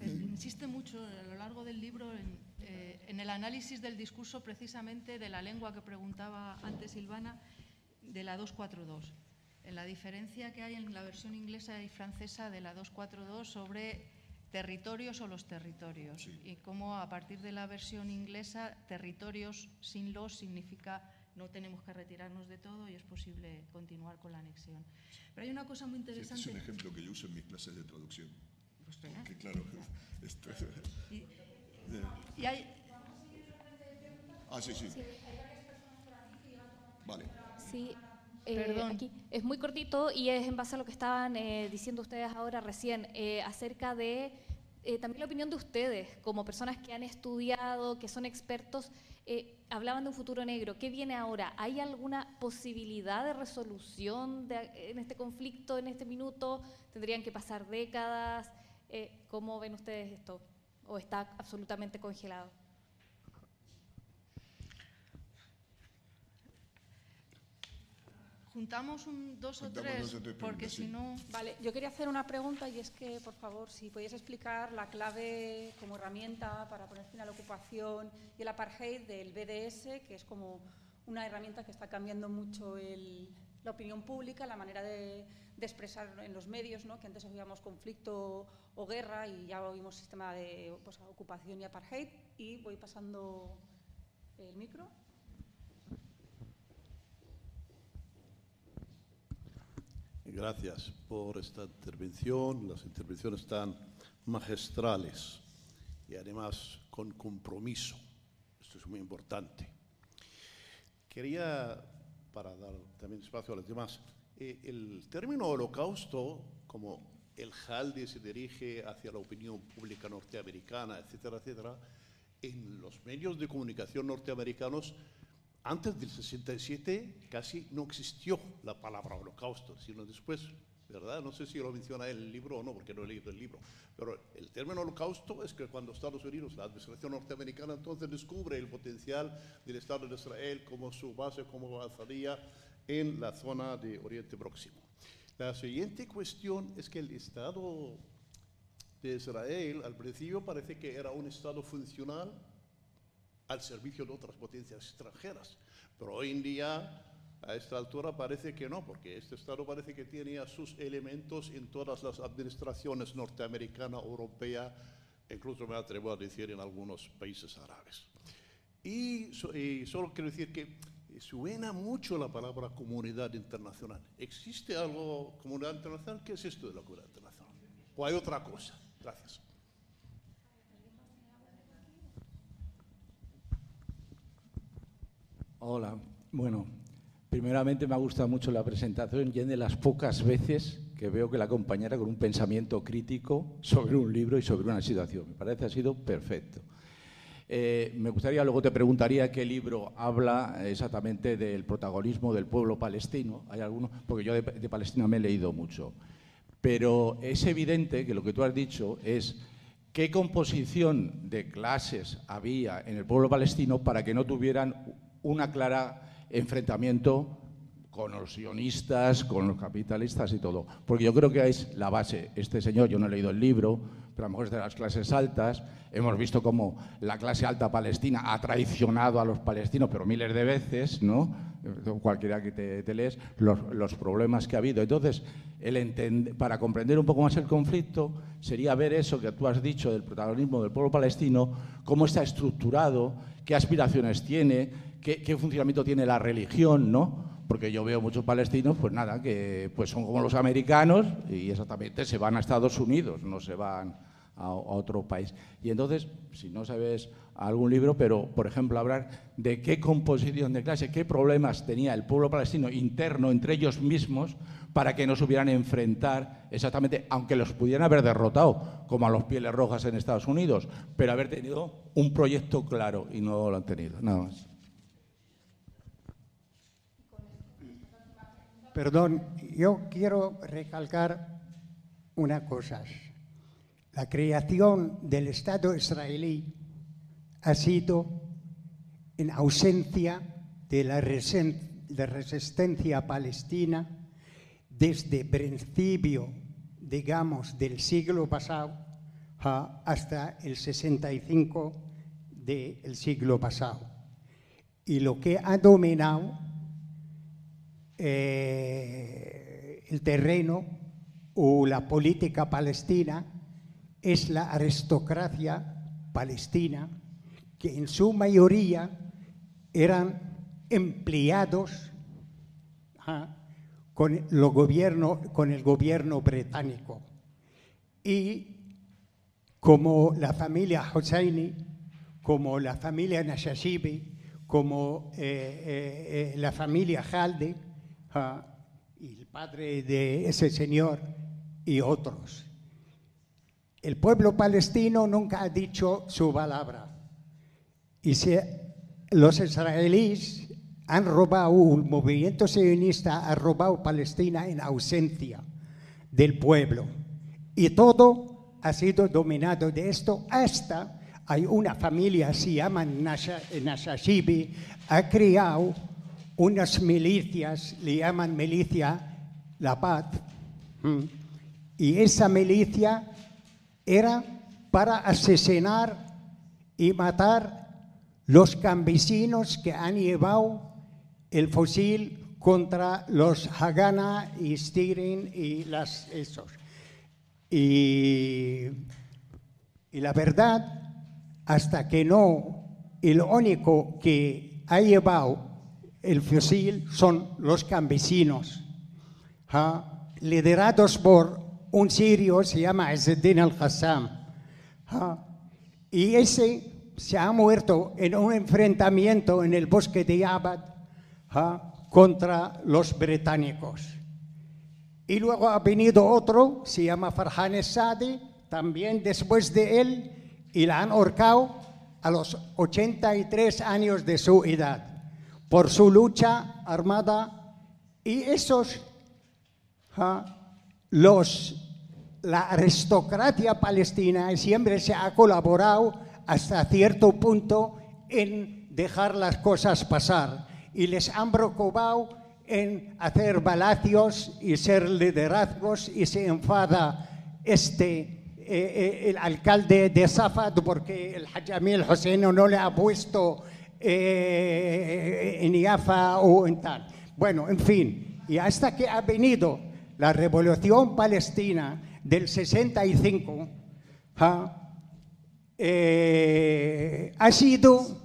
Él insiste mucho a lo largo del libro en, eh, en el análisis del discurso precisamente de la lengua que preguntaba antes Silvana, de la 242, en la diferencia que hay en la versión inglesa y francesa de la 242 sobre territorios o los territorios Sí. y cómo a partir de la versión inglesa territorios sin los significa no tenemos que retirarnos de todo y es posible continuar con la anexión. Pero hay una cosa muy Sí, este es interesante. un ejemplo que yo uso en mis clases de traducción Pues que claro esto Y, y hay, Ah, sí, sí. Vale. Sí, eh, Perdón. aquí es muy cortito y es en base a lo que estaban eh, diciendo ustedes ahora recién eh, acerca de eh, también la opinión de ustedes como personas que han estudiado, que son expertos. eh, hablaban de un futuro negro. ¿Qué viene ahora? ¿Hay alguna posibilidad de resolución en este conflicto, en este minuto? ¿Tendrían que pasar décadas? Eh, ¿Cómo ven ustedes esto? ¿O está absolutamente congelado? Juntamos un dos o tres, dos o tres porque si no... Vale, yo quería hacer una pregunta y es que, por favor, si podías explicar la clave como herramienta para poner fin a la ocupación y el apartheid del BDS, que es como una herramienta que está cambiando mucho el- la opinión pública, la manera de, de expresar en los medios, ¿no? que antes oíamos conflicto o guerra y ya oímos sistema de pues, ocupación y apartheid. Y voy pasando el micro. Gracias por esta intervención, las intervenciones tan magistrales y además con compromiso. Esto es muy importante. Quería, para dar también espacio a los demás, eh, el término holocausto, como el JALDE se dirige hacia la opinión pública norteamericana, etcétera, etcétera, en los medios de comunicación norteamericanos antes del 67 casi no existió la palabra holocausto, sino después, ¿verdad? No sé si lo menciona en el libro o no, porque no he leído el libro, pero el término holocausto es que cuando Estados Unidos, la administración norteamericana, entonces descubre el potencial del Estado de Israel como su base, como avanzaría en la zona de Oriente Próximo. La siguiente cuestión es que el Estado de Israel al principio parece que era un Estado funcional al servicio de otras potencias extranjeras, pero hoy en día a esta altura parece que no, porque este Estado parece que tenía sus elementos en todas las administraciones norteamericana, europea, incluso me atrevo a decir en algunos países árabes. Y, y solo quiero decir que suena mucho la palabra comunidad internacional. ¿Existe algo, comunidad internacional? ¿Qué es esto de la comunidad internacional? ¿O hay otra cosa? Gracias. Hola, bueno, primeramente me ha gustado mucho la presentación y es de las pocas veces que veo que la compañera con un pensamiento crítico sobre un libro y sobre una situación. Me parece ha sido perfecto. Eh, me gustaría, luego te preguntaría qué libro habla exactamente del protagonismo del pueblo palestino. Hay alguno, porque yo de, de, Palestina me he leído mucho. Pero es evidente que lo que tú has dicho es qué composición de clases había en el pueblo palestino para que no tuvieran una clara enfrentamiento con los sionistas, con los capitalistas y todo. Porque yo creo que es la base. Este señor, yo no he leído el libro, pero a lo mejor es de las clases altas. Hemos visto cómo la clase alta palestina ha traicionado a los palestinos, pero miles de veces, ¿no? Cualquiera que te, lees, los, problemas que ha habido. Entonces, para comprender un poco más el conflicto, sería ver eso que tú has dicho del protagonismo del pueblo palestino, cómo está estructurado, qué aspiraciones tiene, qué, funcionamiento tiene la religión, ¿no? porque yo veo muchos palestinos, pues nada, que pues son como los americanos y exactamente se van a Estados Unidos, no se van a, otro país. Y entonces, si no sabes algún libro, pero por ejemplo hablar de qué composición de clase, qué problemas tenía el pueblo palestino interno entre ellos mismos para que no se hubieran enfrentar exactamente, aunque los pudieran haber derrotado, como a los pieles rojas en Estados Unidos, pero haber tenido un proyecto claro y no lo han tenido, nada más. Perdón, yo quiero recalcar una cosa. La creación del Estado israelí ha sido en ausencia de la resistencia palestina desde principio, digamos, del siglo pasado hasta el 65 del siglo pasado. Y lo que ha dominado eh, el terreno o la política palestina es la aristocracia palestina, que en su mayoría eran empleados ¿ah? con, el gobierno británico. Y como la familia Hosseini, como la familia Nashashibi, como eh, eh, eh, la familia Halde, y el padre de ese señor y otros. El pueblo palestino nunca ha dicho su palabra. Y si los israelíes han robado, el movimiento sionista ha robado Palestina en ausencia del pueblo. Y todo ha sido dominado de esto hasta hay una familia, se llama Nashashibi, ha creado unas milicias, le llaman milicia La Paz, y esa milicia era para asesinar y matar los campesinos que han llevado el fusil contra los Hagana y Stirin y las esos. Y, y la verdad, hasta que no, el único que ha llevado el fusil son los campesinos, liderados por un sirio, se llama Ezzeddin al-Qassam. Y ese se ha muerto en un enfrentamiento en el bosque de Abad contra los británicos. Y luego ha venido otro, se llama Farhan Sadi, también después de él, y la han ahorcado a los 83 años de su edad por su lucha armada y esos, los, la aristocracia palestina siempre se ha colaborado hasta cierto punto en dejar las cosas pasar y les han preocupado en hacer balacios y ser liderazgos y se enfada este eh, eh, el alcalde de Safad porque el Hajjamil Hosseino no le ha puesto eh, en IAFA o en tal. Bueno, en fin, y hasta que ha venido la revolución palestina del 65, ¿ah? eh, ha sido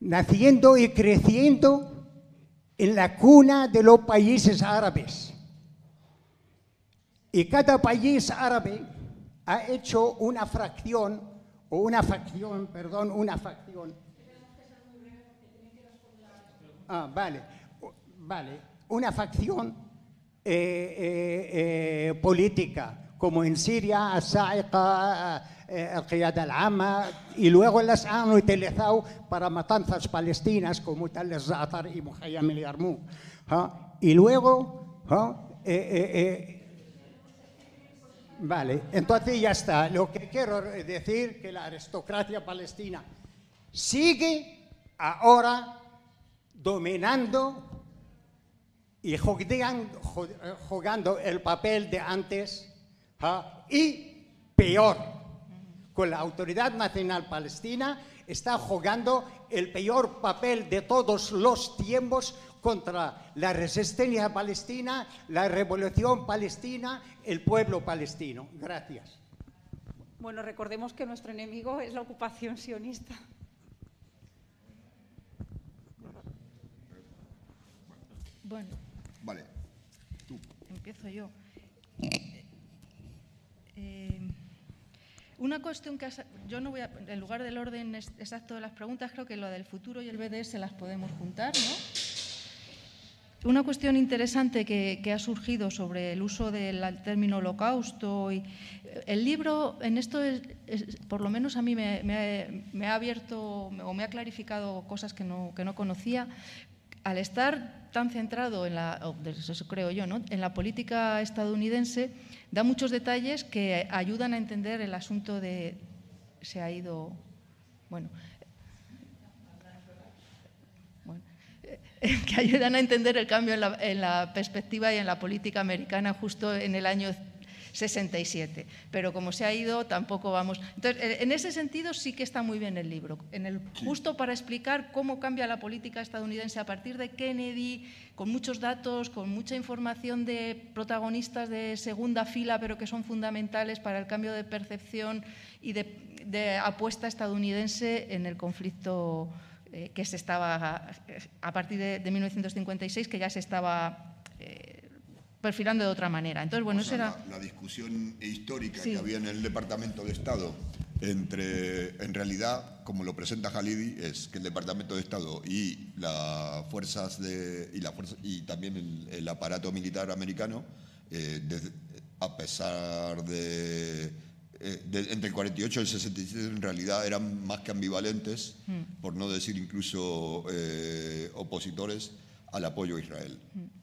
naciendo y creciendo en la cuna de los países árabes. Y cada país árabe ha hecho una fracción, o una facción, perdón, una facción. Ah, vale, vale. Una facción eh, eh, eh, política, como en Siria, Asaiqa, Al-Qiyad al-Amma, y luego las han utilizado para matanzas palestinas, como tal Zatar y Muhammad al-Yarmouk. ¿ah? Y luego, ¿ah? Vale, entonces ya está. Lo que quiero decir que la aristocracia palestina sigue ahora dominando y jugando el papel de antes ¿ah? y peor, con la Autoridad Nacional Palestina está jugando el peor papel de todos los tiempos contra la resistencia palestina, la revolución palestina, el pueblo palestino. Gracias. Bueno, recordemos que nuestro enemigo es la ocupación sionista. Bueno, Vale. empiezo yo. Eh, una cuestión que has- yo no voy a, en lugar del orden exacto de las preguntas, creo que lo del futuro y el BDS las podemos juntar, ¿no? Una cuestión interesante que, ha surgido sobre el uso del término holocausto. Y, eh, el libro, en esto, es- por lo menos a mí me, ha- abierto o me ha clarificado cosas que no, que no conocía. Al estar tan centrado en la, eso creo yo, ¿no? en la política estadounidense, da muchos detalles que ayudan a entender el asunto de se ha ido, bueno, eh, que ayudan a entender el cambio en la, en la perspectiva y en la política americana justo en el año 67. Pero como se ha ido, tampoco vamos. Entonces, en ese sentido sí que está muy bien el libro. En el, justo para explicar cómo cambia la política estadounidense a partir de Kennedy, con muchos datos, con mucha información de protagonistas de segunda fila, pero que son fundamentales para el cambio de percepción y de, de apuesta estadounidense en el conflicto eh, que se estaba, a partir de, de 1956, que ya se estaba eh, perfilando de otra manera. Entonces, bueno, O sea, eso era... la, la discusión histórica Sí. que había en el Departamento de Estado entre, en realidad, como lo presenta Halidi, es que el Departamento de Estado y las fuerzas de, y la fuerza, y también el, el aparato militar americano, eh, a pesar de, eh, de- entre el 48 y el 67, en realidad eran más que ambivalentes, Mm. por no decir incluso eh, opositores al apoyo a Israel,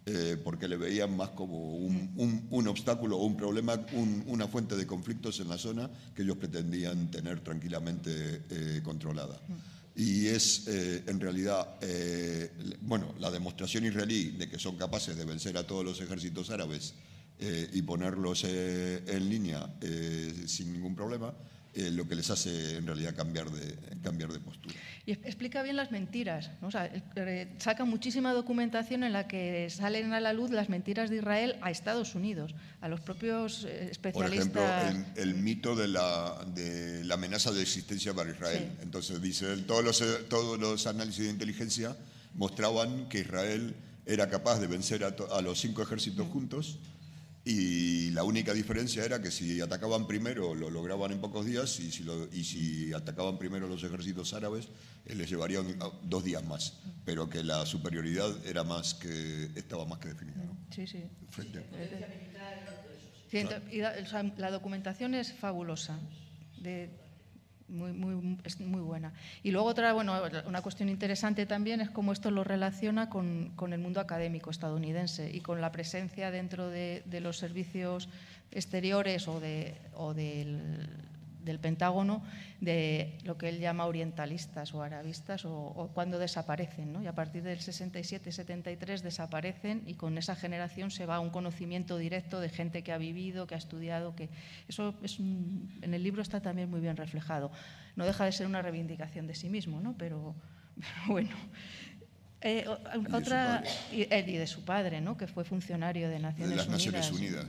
eh, porque le veían más como un, un- un obstáculo o un problema, un- una fuente de conflictos en la zona que ellos pretendían tener tranquilamente controlada. Y es en realidad, bueno, la demostración israelí de que son capaces de vencer a todos los ejércitos árabes eh, y ponerlos eh, en línea eh, sin ningún problema, eh, lo que les hace en realidad cambiar de, cambiar de postura. Y explica bien las mentiras. ¿no? O sea, eh, saca muchísima documentación en la que salen a la luz las mentiras de Israel a Estados Unidos, a los propios eh, Por ejemplo, especialistas. el, el mito de la, de la amenaza de existencia para Israel. Sí. Entonces, dice, él, todos los, todos los análisis de inteligencia mostraban que Israel era capaz de vencer a, to- a los cinco ejércitos juntos y la única diferencia era que si atacaban primero lo lograban en pocos días y si, lo- y si atacaban primero los ejércitos árabes eh, les llevarían ah, dos días más, pero que la superioridad era más que, estaba más que definida. ¿no? Sí, sí. Frente a- Sí, ento- y la, o sea, la documentación es fabulosa, de- muy, muy, es muy buena. Y luego otra, bueno, una cuestión interesante también es cómo esto lo relaciona con, con el mundo académico estadounidense y con la presencia dentro de, de los servicios exteriores o, de, o del- del Pentágono de lo que él llama orientalistas o arabistas o, o cuando desaparecen. ¿no? Y a partir del 67-73 desaparecen y con esa generación se va a un conocimiento directo de gente que ha vivido, que ha estudiado, que eso es un- en el libro está también muy bien reflejado. No deja de ser una reivindicación de sí mismo, ¿no? pero, pero bueno. Eh, otra, y de su padre, ¿no? que fue funcionario de Naciones de las Naciones Unidas.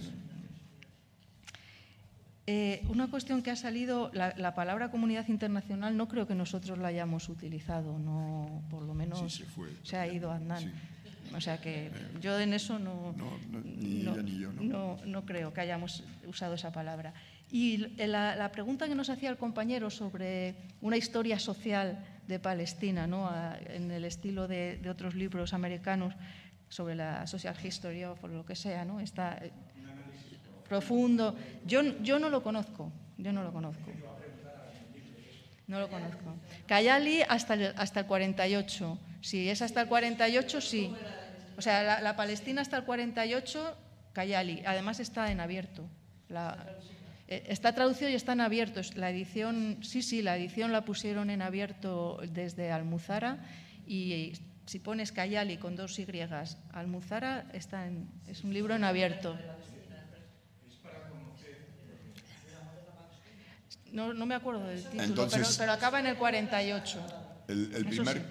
Eh, una cuestión que ha salido, la, la palabra comunidad internacional no creo que nosotros la hayamos utilizado, no, por lo menos Sí, se fue. se ha ido Adnan. O sea que yo en eso no, no, ni ella ni yo, ¿no? creo que hayamos usado esa palabra. Y la, la pregunta que nos hacía el compañero sobre una historia social de Palestina, ¿no? A- en el estilo de, de otros libros americanos sobre la social history o por lo que sea, ¿no? Está eh, profundo. Yo, yo no lo conozco, yo no lo conozco. No lo conozco. Cayali hasta el, hasta el 48. Si es hasta el 48, sí. O sea, la, Palestina hasta el 48, Cayali. Además está en abierto. La- eh, está traducido y está en abierto. La edición, sí, sí, la edición la pusieron en abierto desde Almuzara y si pones Cayali con dos Y, Almuzara está en- es un libro en abierto. No, no me acuerdo del título, Entonces- pero, pero acaba en el 48. El, el primer, sí.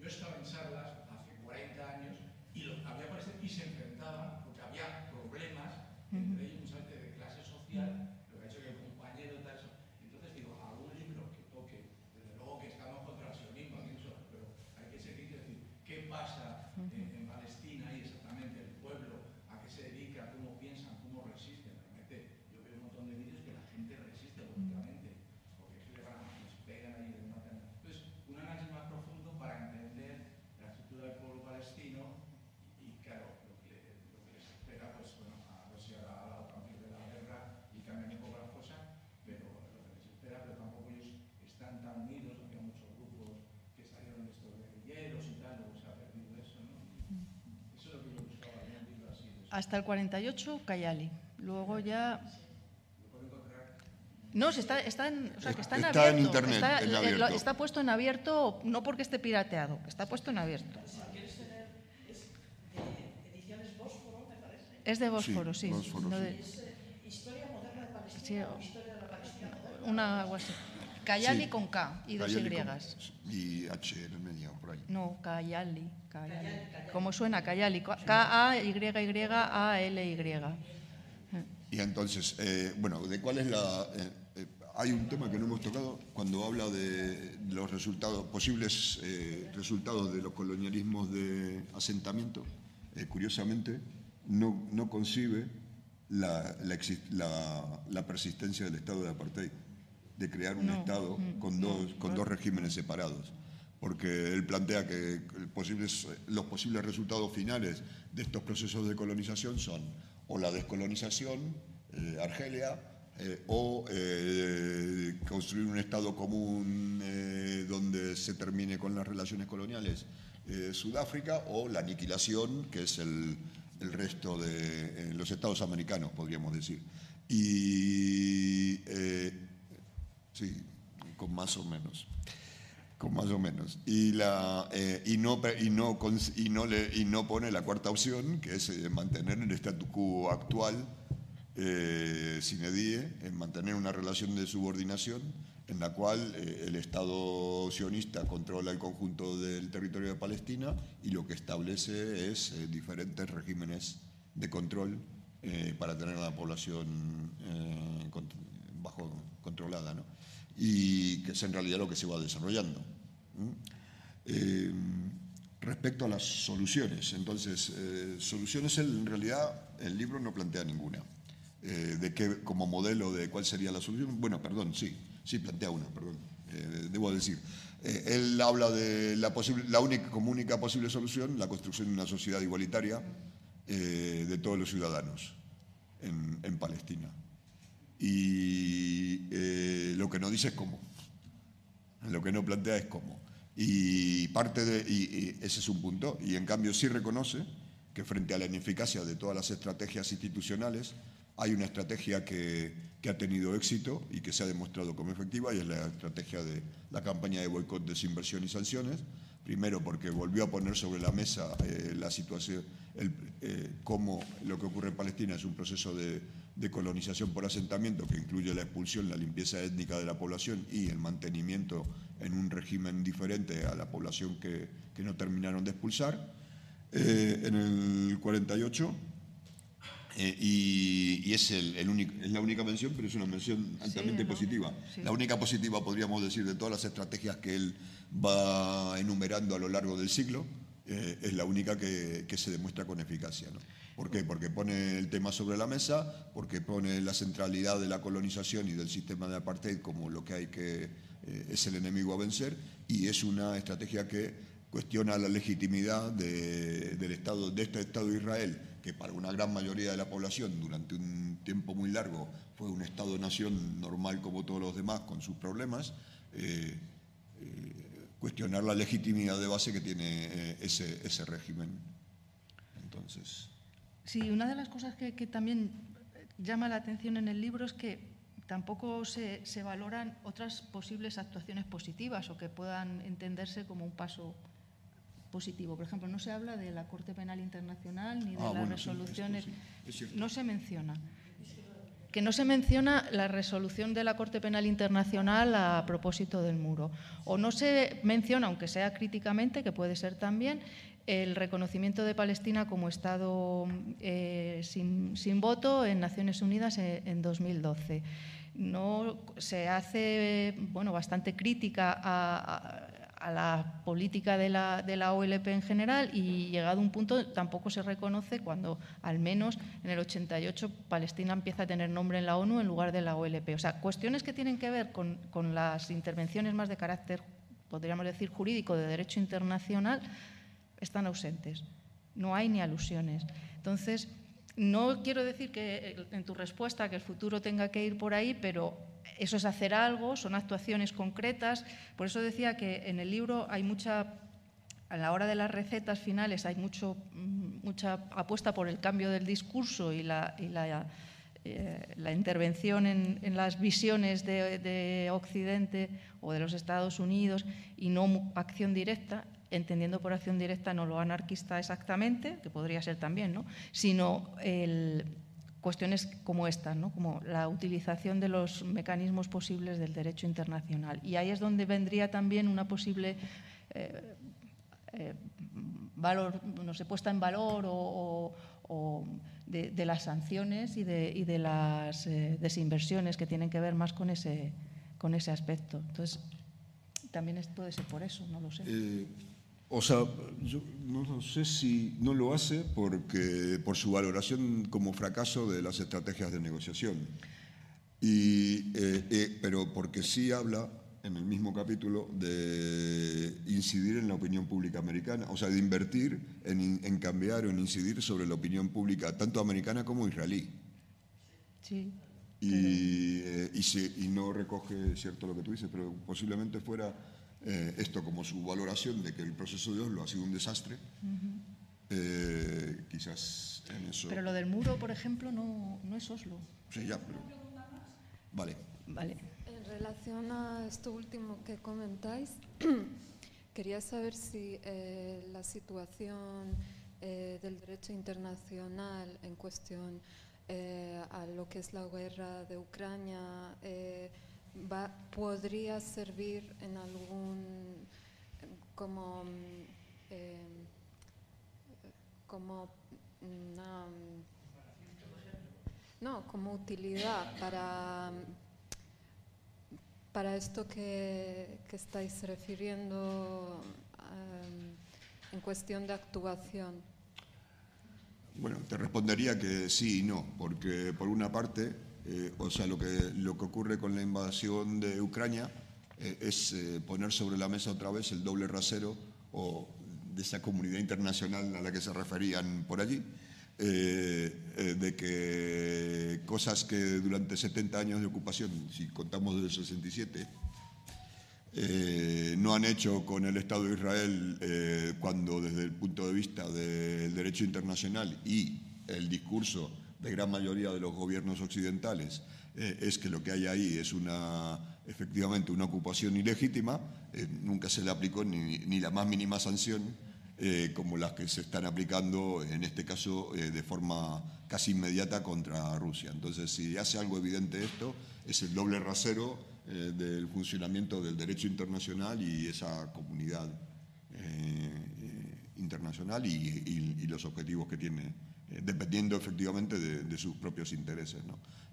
Yo estaba en salas hace 40 años y lo, había parecido y se enfrentaban porque había problemas entre ellos, un de clase social, lo que ha hecho que el compañero y tal. eso. Entonces digo, algún libro que toque, desde luego que estamos contra el sionismo, aquí eso, pero hay que seguir y decir, ¿qué pasa en, en Palestina y exactamente el pueblo, a qué se dedica, cómo piensan, cómo resisten? Realmente yo veo un montón de vídeos que la gente resiste políticamente, porque es que le van a, les pegan ahí, les matan. Entonces, un análisis más profundo para entender la estructura del pueblo palestino y, claro, lo que, lo que les espera, pues bueno, a ver si ahora ha dado cambios de la guerra y cambian un poco las cosas, pero lo que les espera, pero tampoco ellos están tan unidos, había muchos grupos que salieron de estos guerrilleros y tal, luego se ha perdido eso, ¿no? Y eso es lo que yo buscaba, en un libro así. de- Hasta el 48, Cayali. Luego ya... No, se está, está en, o sea, que está en Está en abierto. internet, está, en lo- abierto. está puesto en abierto, no porque esté pirateado, está puesto en abierto. Ediciones Bósforo, me parece. Es de Bósforo, sí. Sí, Bósforo, no sí. de- Es eh, Historia moderna de Palestina. Sí, o Historia de la Palestina moderna. una algo así. Cayali Sí. con K y dos Cayali Y. y H en el medio, por ahí. No, Cayali. Cayali. Como suena Cayali. K-A-Y-Y-A-L-Y. Y entonces, eh, bueno, ¿de cuál es la...? eh, eh, hay un tema que no hemos tocado cuando habla de los resultados, posibles eh, resultados de los colonialismos de asentamiento. Eh, curiosamente, no, no concibe la, la exis- la- la persistencia del estado de apartheid, de crear un No, estado con, dos, con dos regímenes separados. Porque él plantea que posibles- los posibles resultados finales de estos procesos de colonización son o la descolonización, eh, Argelia, eh, o eh, construir un Estado común eh, donde se termine con las relaciones coloniales, Sudáfrica, o la aniquilación, que es el, el resto de los Estados americanos, podríamos decir. Y sí, con más o menos con más o menos y la eh, y no y no y no le y no pone la cuarta opción que es eh, mantener el statu quo actual eh, sine die en mantener una relación de subordinación en la cual eh, el Estado sionista controla el conjunto del territorio de Palestina y lo que establece es eh, diferentes regímenes de control eh, para tener a la población bajo controlada, ¿no? Y que es en realidad lo que se va desarrollando. Eh, respecto a las soluciones, entonces, eh, soluciones en realidad el libro no plantea ninguna. Eh, de qué, como modelo de cuál sería la solución, bueno, perdón, sí, sí plantea una, perdón, eh, debo decir. Él habla de la, la única, como posible solución, la construcción de una sociedad igualitaria de todos los ciudadanos en Palestina. Y eh, lo que no dice es cómo. Lo que no plantea es cómo. Y parte de, y, ese es un punto, y en cambio sí reconoce que frente a la ineficacia de todas las estrategias institucionales, Hay una estrategia que, que ha tenido éxito y que se ha demostrado como efectiva y es la estrategia de la campaña de boicot, desinversión y sanciones. Primero porque volvió a poner sobre la mesa eh, la situación, el, eh, cómo lo que ocurre en Palestina es un proceso de, de colonización por asentamiento que incluye la expulsión, la limpieza étnica de la población y el mantenimiento en un régimen diferente a la población que, que no terminaron de expulsar. Eh, en el 48 eh, y, y, es, el, el único, es la única mención, pero es una mención altamente sí, positiva. Sí. La única positiva, podríamos decir, de todas las estrategias que él va enumerando a lo largo del siglo, eh, es la única que, que, se demuestra con eficacia. ¿no? ¿Por qué? Porque pone el tema sobre la mesa, porque pone la centralidad de la colonización y del sistema de apartheid como lo que hay que eh, es el enemigo a vencer, y es una estrategia que cuestiona la legitimidad de, del Estado, de este Estado de Israel, que para una gran mayoría de la población durante un tiempo muy largo fue un Estado-nación normal como todos los demás, con sus problemas, eh, eh, cuestionar la legitimidad de base que tiene eh, ese, ese, régimen. Entonces. Sí, una de las cosas que, que, también llama la atención en el libro es que tampoco se, se valoran otras posibles actuaciones positivas o que puedan entenderse como un paso positivo. Por ejemplo, no se habla de la Corte Penal Internacional ni de ah, las bueno, resoluciones. Sí, sí, no se menciona. Que no se menciona la resolución de la Corte Penal Internacional a propósito del muro. O no se menciona, aunque sea críticamente, que puede ser también, el reconocimiento de Palestina como Estado eh, sin, voto en Naciones Unidas en, en 2012. No se hace bueno, bastante crítica a, la política de la, OLP en general y llegado un punto tampoco se reconoce cuando al menos en el 88 Palestina empieza a tener nombre en la ONU en lugar de la OLP. O sea, cuestiones que tienen que ver con las intervenciones más de carácter, podríamos decir, jurídico de derecho internacional, están ausentes. No hay ni alusiones. Entonces, no quiero decir que en tu respuesta que el futuro tenga que ir por ahí, pero eso es hacer algo, son actuaciones concretas. Por eso decía que en el libro hay mucha, a la hora de las recetas finales, hay mucho, mm, mucha apuesta por el cambio del discurso y la, y la, eh, intervención en, en, las visiones de Occidente o de los Estados Unidos y no acción directa entendiendo por acción directa no lo anarquista exactamente, que podría ser también, ¿no? sino el, cuestiones como estas, ¿no? como la utilización de los mecanismos posibles del derecho internacional. Y ahí es donde vendría también una posible eh, eh, valor, no sé, puesta en valor o, de, las sanciones y de, y de las eh, desinversiones que tienen que ver más con ese, con ese aspecto. Entonces, también puede ser por eso, no lo sé. O sea, yo no sé si no lo hace porque, por su valoración como fracaso de las estrategias de negociación. Y, eh, eh, pero porque sí habla en el mismo capítulo de incidir en la opinión pública americana, o sea, de invertir en, en cambiar o en incidir sobre la opinión pública, tanto americana como israelí. Sí. Y, eh, y, se, y no recoge, cierto lo que tú dices, pero posiblemente fuera eh, esto como su valoración de que el proceso de Oslo ha sido un desastre, uh -huh. eh, quizás en eso... Pero lo del muro, por ejemplo, no, no es Oslo. Sí, ya, pero... Vale. Vale. En relación a esto último que comentáis, quería saber si eh, la situación eh, del derecho internacional en cuestión eh, a lo que es la guerra de Ucrania va, podría servir en algún como eh, como una, no como utilidad para para esto que, que estáis refiriendo um, en cuestión de actuación. Bueno te respondería que sí y no porque por una parte eh, o sea, lo que, lo que ocurre con la invasión de Ucrania eh, es eh, poner sobre la mesa otra vez el doble rasero o de esa comunidad internacional a la que se referían por allí, de que cosas que durante 70 años de ocupación, si contamos desde el 67, eh, no han hecho con el Estado de Israel cuando desde el punto de vista del derecho internacional y el discurso de gran mayoría de los gobiernos occidentales eh, es que lo que hay ahí es una, efectivamente una ocupación ilegítima, eh, nunca se le aplicó ni, ni la más mínima sanción eh, como las que se están aplicando, en este caso, eh, de forma casi inmediata contra Rusia. Entonces, si hace algo evidente esto, es el doble rasero del funcionamiento del derecho internacional y esa comunidad internacional y, y- y los objetivos que tiene, dependiendo efectivamente de, sus propios intereses.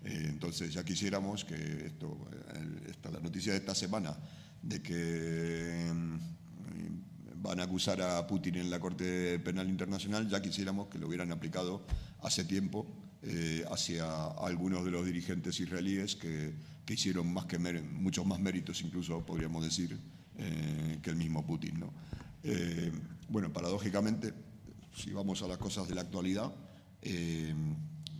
Eh, entonces, ya quisiéramos que esto, eh, esta, la noticia de esta semana de que mm, van a acusar a Putin en la Corte Penal Internacional, ya quisiéramos que lo hubieran aplicado hace tiempo eh, hacia algunos de los dirigentes israelíes que, que hicieron más que muchos más méritos, incluso podríamos decir, eh, que el mismo Putin. ¿no? Eh, bueno, paradójicamente, si vamos a las cosas de la actualidad, eh,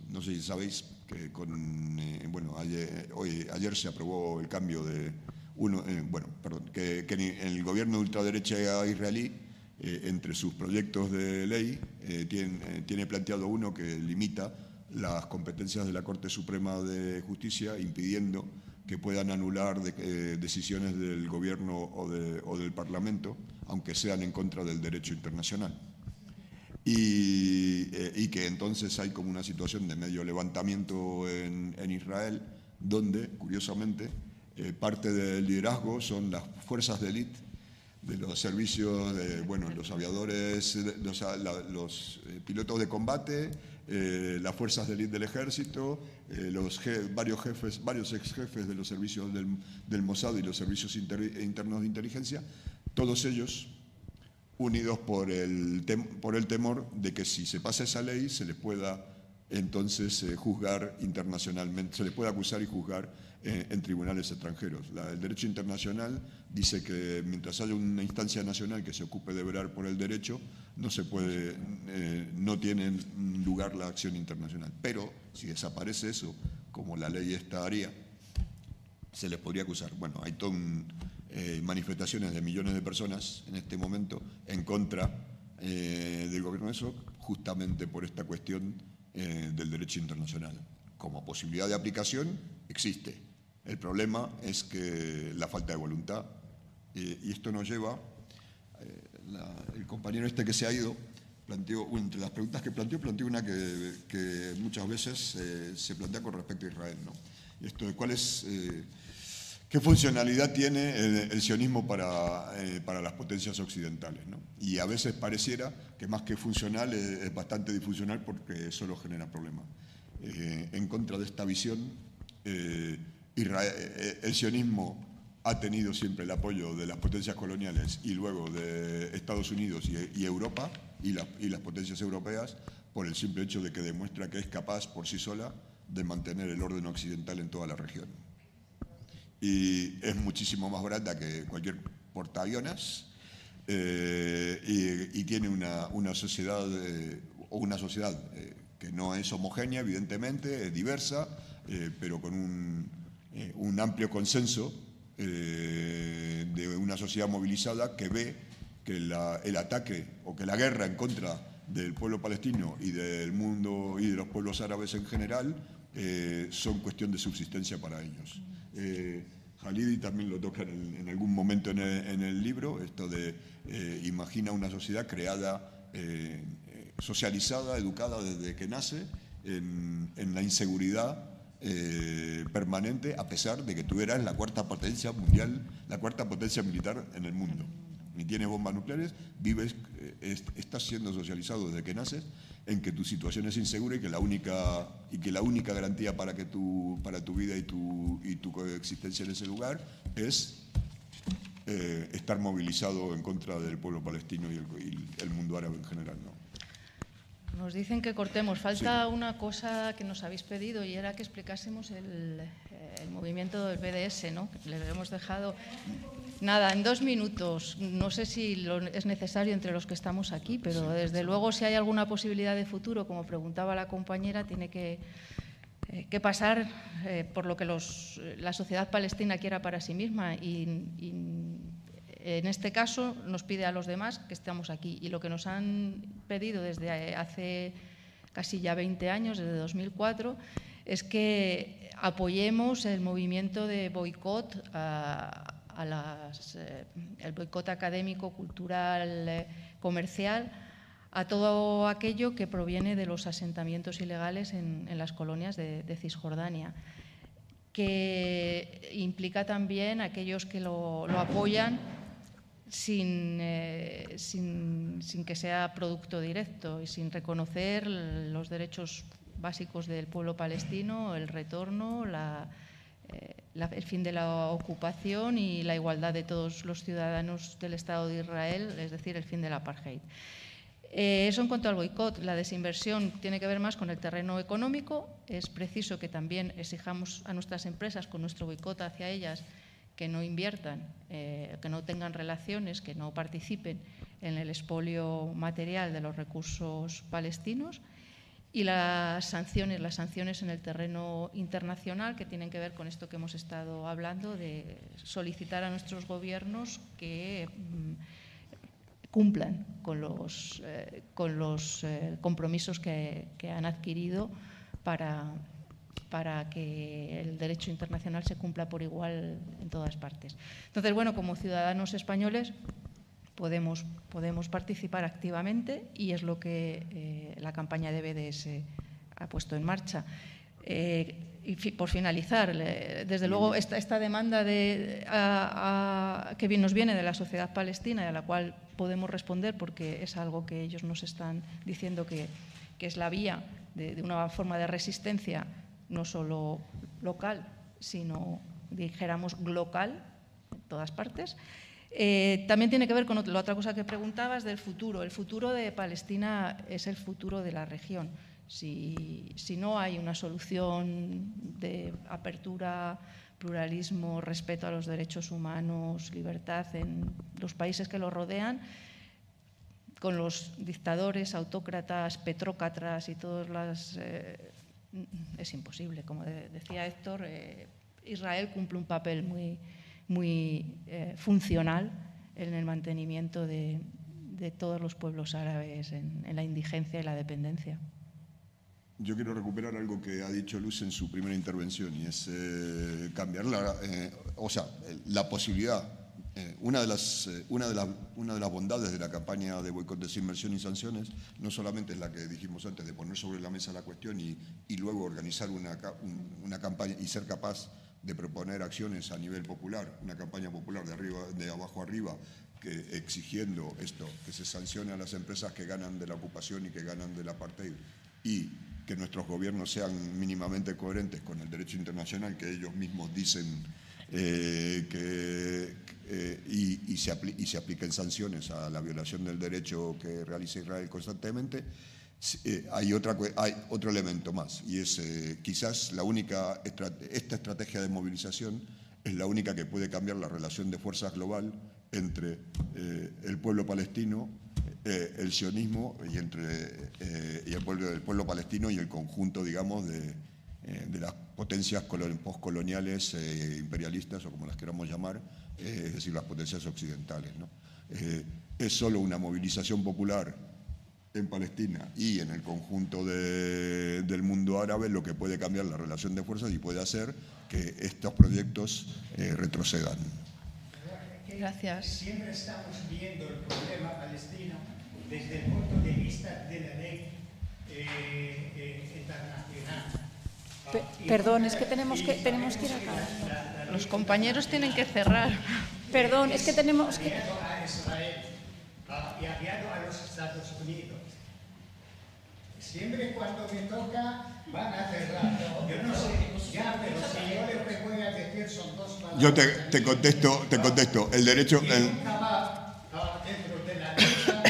no sé si sabéis que con, eh, bueno, ayer, hoy, ayer se aprobó el cambio de uno, eh, bueno, perdón, que, el gobierno de ultraderecha israelí, entre sus proyectos de ley, tiene, tiene planteado uno que limita las competencias de la Corte Suprema de Justicia, impidiendo que puedan anular de- decisiones del gobierno o del Parlamento, aunque sean en contra del derecho internacional y, eh, y que entonces hay como una situación de medio levantamiento en, Israel, donde, curiosamente, eh, parte del liderazgo son las fuerzas de élite de los servicios, de, bueno, los aviadores, los, los, eh, pilotos de combate, eh, las fuerzas de élite del ejército, los varios jefes, varios ex jefes de los servicios del, del Mossad y los servicios inter- internos de inteligencia, todos ellos unidos por el, por el temor de que si se pasa esa ley se les pueda entonces eh, juzgar internacionalmente, se les puede acusar y juzgar eh, en tribunales extranjeros. La- el derecho internacional dice que mientras haya una instancia nacional que se ocupe de velar por el derecho, no se puede, eh, no tiene lugar la acción internacional. Pero si desaparece eso, como la ley esta haría, se les podría acusar. Bueno, hay todas manifestaciones de millones de personas en este momento en contra eh, del gobierno eso, justamente por esta cuestión eh, del derecho internacional. Como posibilidad de aplicación existe. El problema es que la falta de voluntad, eh, y esto nos lleva, eh, la- el compañero este que se ha ido, planteó, entre las preguntas que planteó, planteó una que, que muchas veces eh, se plantea con respecto a Israel. ¿no? Esto de cuál es, eh, qué funcionalidad tiene el, sionismo para, eh, para las potencias occidentales. ¿no? Y a veces pareciera que más que funcional es bastante disfuncional porque solo genera problemas. Eh, en contra de esta visión, eh, el sionismo ha tenido siempre el apoyo de las potencias coloniales y luego de Estados Unidos y, Europa y las potencias europeas por el simple hecho de que demuestra que es capaz por sí sola de mantener el orden occidental en toda la región. Y es muchísimo más barata que cualquier portaaviones eh, y, tiene una, una sociedad eh, una sociedad eh, que no es homogénea, evidentemente, es diversa, eh, pero con un, un amplio consenso de una sociedad movilizada que ve que el ataque o que la guerra en contra del pueblo palestino y del mundo y de los pueblos árabes en general son cuestión de subsistencia para ellos. Eh, Halidi también lo toca en, algún momento en el, libro, esto de eh, imagina una sociedad creada, eh, eh, socializada, educada desde que nace en, la inseguridad permanente, a pesar de que tú eras la cuarta potencia mundial, la cuarta potencia militar en el mundo. Y tienes bombas nucleares, vives, est- estás siendo socializado desde que naces en que tu situación es insegura y que la única, y que la única garantía para, que tu, para tu vida y tu, y tu coexistencia en ese lugar es eh, estar movilizado en contra del pueblo palestino y el, y el mundo árabe en general. ¿no? Nos dicen que cortemos. Falta una cosa que nos habéis pedido y era que explicásemos el, el movimiento del BDS, ¿no? Le hemos dejado. Nada, en dos minutos. No sé si lo es necesario entre los que estamos aquí, pero desde luego si hay alguna posibilidad de futuro, como preguntaba la compañera, tiene que, eh, que pasar eh, por lo que los- la sociedad palestina quiera para sí misma y, y en este caso nos pide a los demás que estemos aquí y lo que nos han pedido desde hace casi ya 20 años, desde 2004, es que apoyemos el movimiento de boicot a, eh, el boicot académico, cultural, eh, comercial, a todo aquello que proviene de los asentamientos ilegales en, las colonias de, Cisjordania, que implica también aquellos que lo, apoyan eh, sin, sin, que sea producto directo y sin reconocer los derechos básicos del pueblo palestino, el retorno, eh, el fin de la ocupación y la igualdad de todos los ciudadanos del Estado de Israel, es decir, el fin del apartheid. Eh, eso en cuanto al boicot. La desinversión tiene que ver más con el terreno económico. Es preciso que también exijamos a nuestras empresas con nuestro boicot hacia ellas que no inviertan, eh, que no tengan relaciones, que no participen en el expolio material de los recursos palestinos y las sanciones, las sanciones en el terreno internacional que tienen que ver con esto que hemos estado hablando de solicitar a nuestros gobiernos que mm, cumplan con los, eh, con los eh, compromisos que, han adquirido para, para que el derecho internacional se cumpla por igual en todas partes. Entonces, bueno, como ciudadanos españoles podemos, podemos participar activamente y es lo que eh, la campaña de BDS ha puesto en marcha. y por finalizar, desde luego esta, esta demanda de, que nos viene de la sociedad palestina y a la cual podemos responder porque es algo que ellos nos están diciendo que, es la vía de, una forma de resistencia no solo local, sino, dijéramos, global en todas partes. Eh, también tiene que ver con la otra cosa que preguntabas del futuro. El futuro de Palestina es el futuro de la región. Si, no hay una solución de apertura pluralismo, respeto a los derechos humanos, libertad en los países que lo rodean, con los dictadores, autócratas, petrócratas y todas las... Eh, es imposible. Como decía Héctor, eh, Israel cumple un papel muy, muy eh, funcional en el mantenimiento de, todos los pueblos árabes en la indigencia y la dependencia. Yo quiero recuperar algo que ha dicho Luz en su primera intervención y es eh, cambiar la, eh, o sea, la posibilidad. Eh, una, de las, una, de una de las bondades de la campaña de boicot, desinversión y sanciones no solamente es la que dijimos antes de poner sobre la mesa la cuestión y, y luego organizar una, una campaña y ser capaz de proponer acciones a nivel popular, una campaña popular de, arriba, de abajo arriba, que, exigiendo esto, que se sancione a las empresas que ganan de la ocupación y que ganan del apartheid y que nuestros gobiernos sean mínimamente coherentes con el derecho internacional que ellos mismos dicen eh, que, eh, y, se y, se apliquen sanciones a la violación del derecho que realiza Israel constantemente, eh, hay, otra, hay otro elemento más y es quizás la única, esta estrategia de movilización es la única que puede cambiar la relación de fuerzas global entre el pueblo palestino eh, el sionismo y entre eh, y el, pueblo, el pueblo palestino y el conjunto, digamos, de, eh, las potencias postcoloniales imperialistas o como las queramos llamar, es decir, las potencias occidentales. es solo una movilización popular en Palestina y en el conjunto del mundo árabe lo que puede cambiar la relación de fuerzas y puede hacer que estos proyectos retrocedan. Gracias. Siempre estamos viendo el problema palestino desde el punto de vista de la ley eh, eh, internacional. perdón, es que tenemos que, tenemos que ir acá. Los compañeros tienen que cerrar. Perdón, es que tenemos que... a Israel y enviado a los Estados Unidos. Siempre cuando me toca van a cerrar. Yo no sé, ya, pero si yo les voy a decir son dos palabras. Yo te, te contesto, te contesto. El derecho... El... dentro de la lucha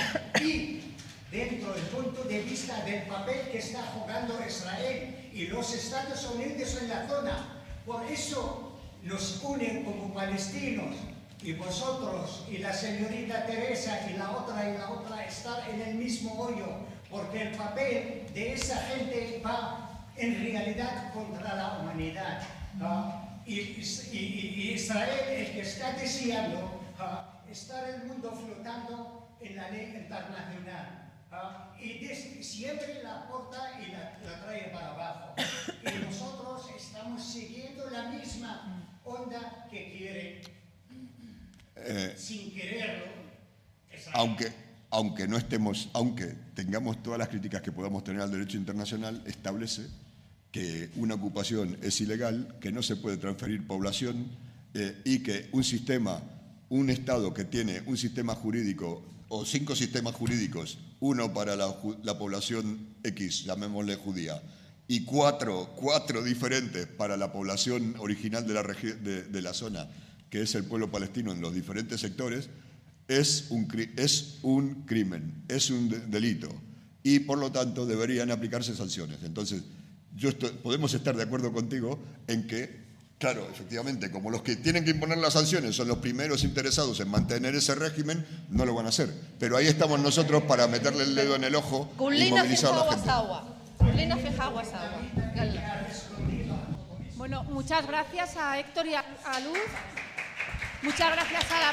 y dentro del punto de vista del papel que está jugando Israel y los Estados Unidos en la zona. Por eso nos unen como palestinos y vosotros y la señorita Teresa y la otra y la otra estar en el mismo hoyo porque el papel de esa gente va en realidad contra la humanidad. Y, Israel, el que está deseando estar el mundo flotando en la ley internacional. Ah, y siempre la aporta y la, la trae para abajo. Y nosotros estamos siguiendo la misma onda que quiere, Eh, sin quererlo. Aunque, aunque no estemos, aunque tengamos todas las críticas que podamos tener al derecho internacional, establece que una ocupación es ilegal, que no se puede transferir población eh, y que un sistema, un Estado que tiene un sistema jurídico o cinco sistemas jurídicos, uno para la, población X, llamémosle judía, y cuatro, cuatro diferentes para la población original de la, de- de la zona, que es el pueblo palestino en los diferentes sectores, es un, es un crimen, es un delito y por lo tanto deberían aplicarse sanciones. Entonces, yo estoy, podemos estar de acuerdo contigo en que, claro, efectivamente, como los que tienen que imponer las sanciones son los primeros interesados en mantener ese régimen, no lo van a hacer. Pero ahí estamos nosotros para meterle el dedo en el ojo y movilizar a la gente. Bueno, muchas gracias a Héctor y a Luz. Muchas gracias a la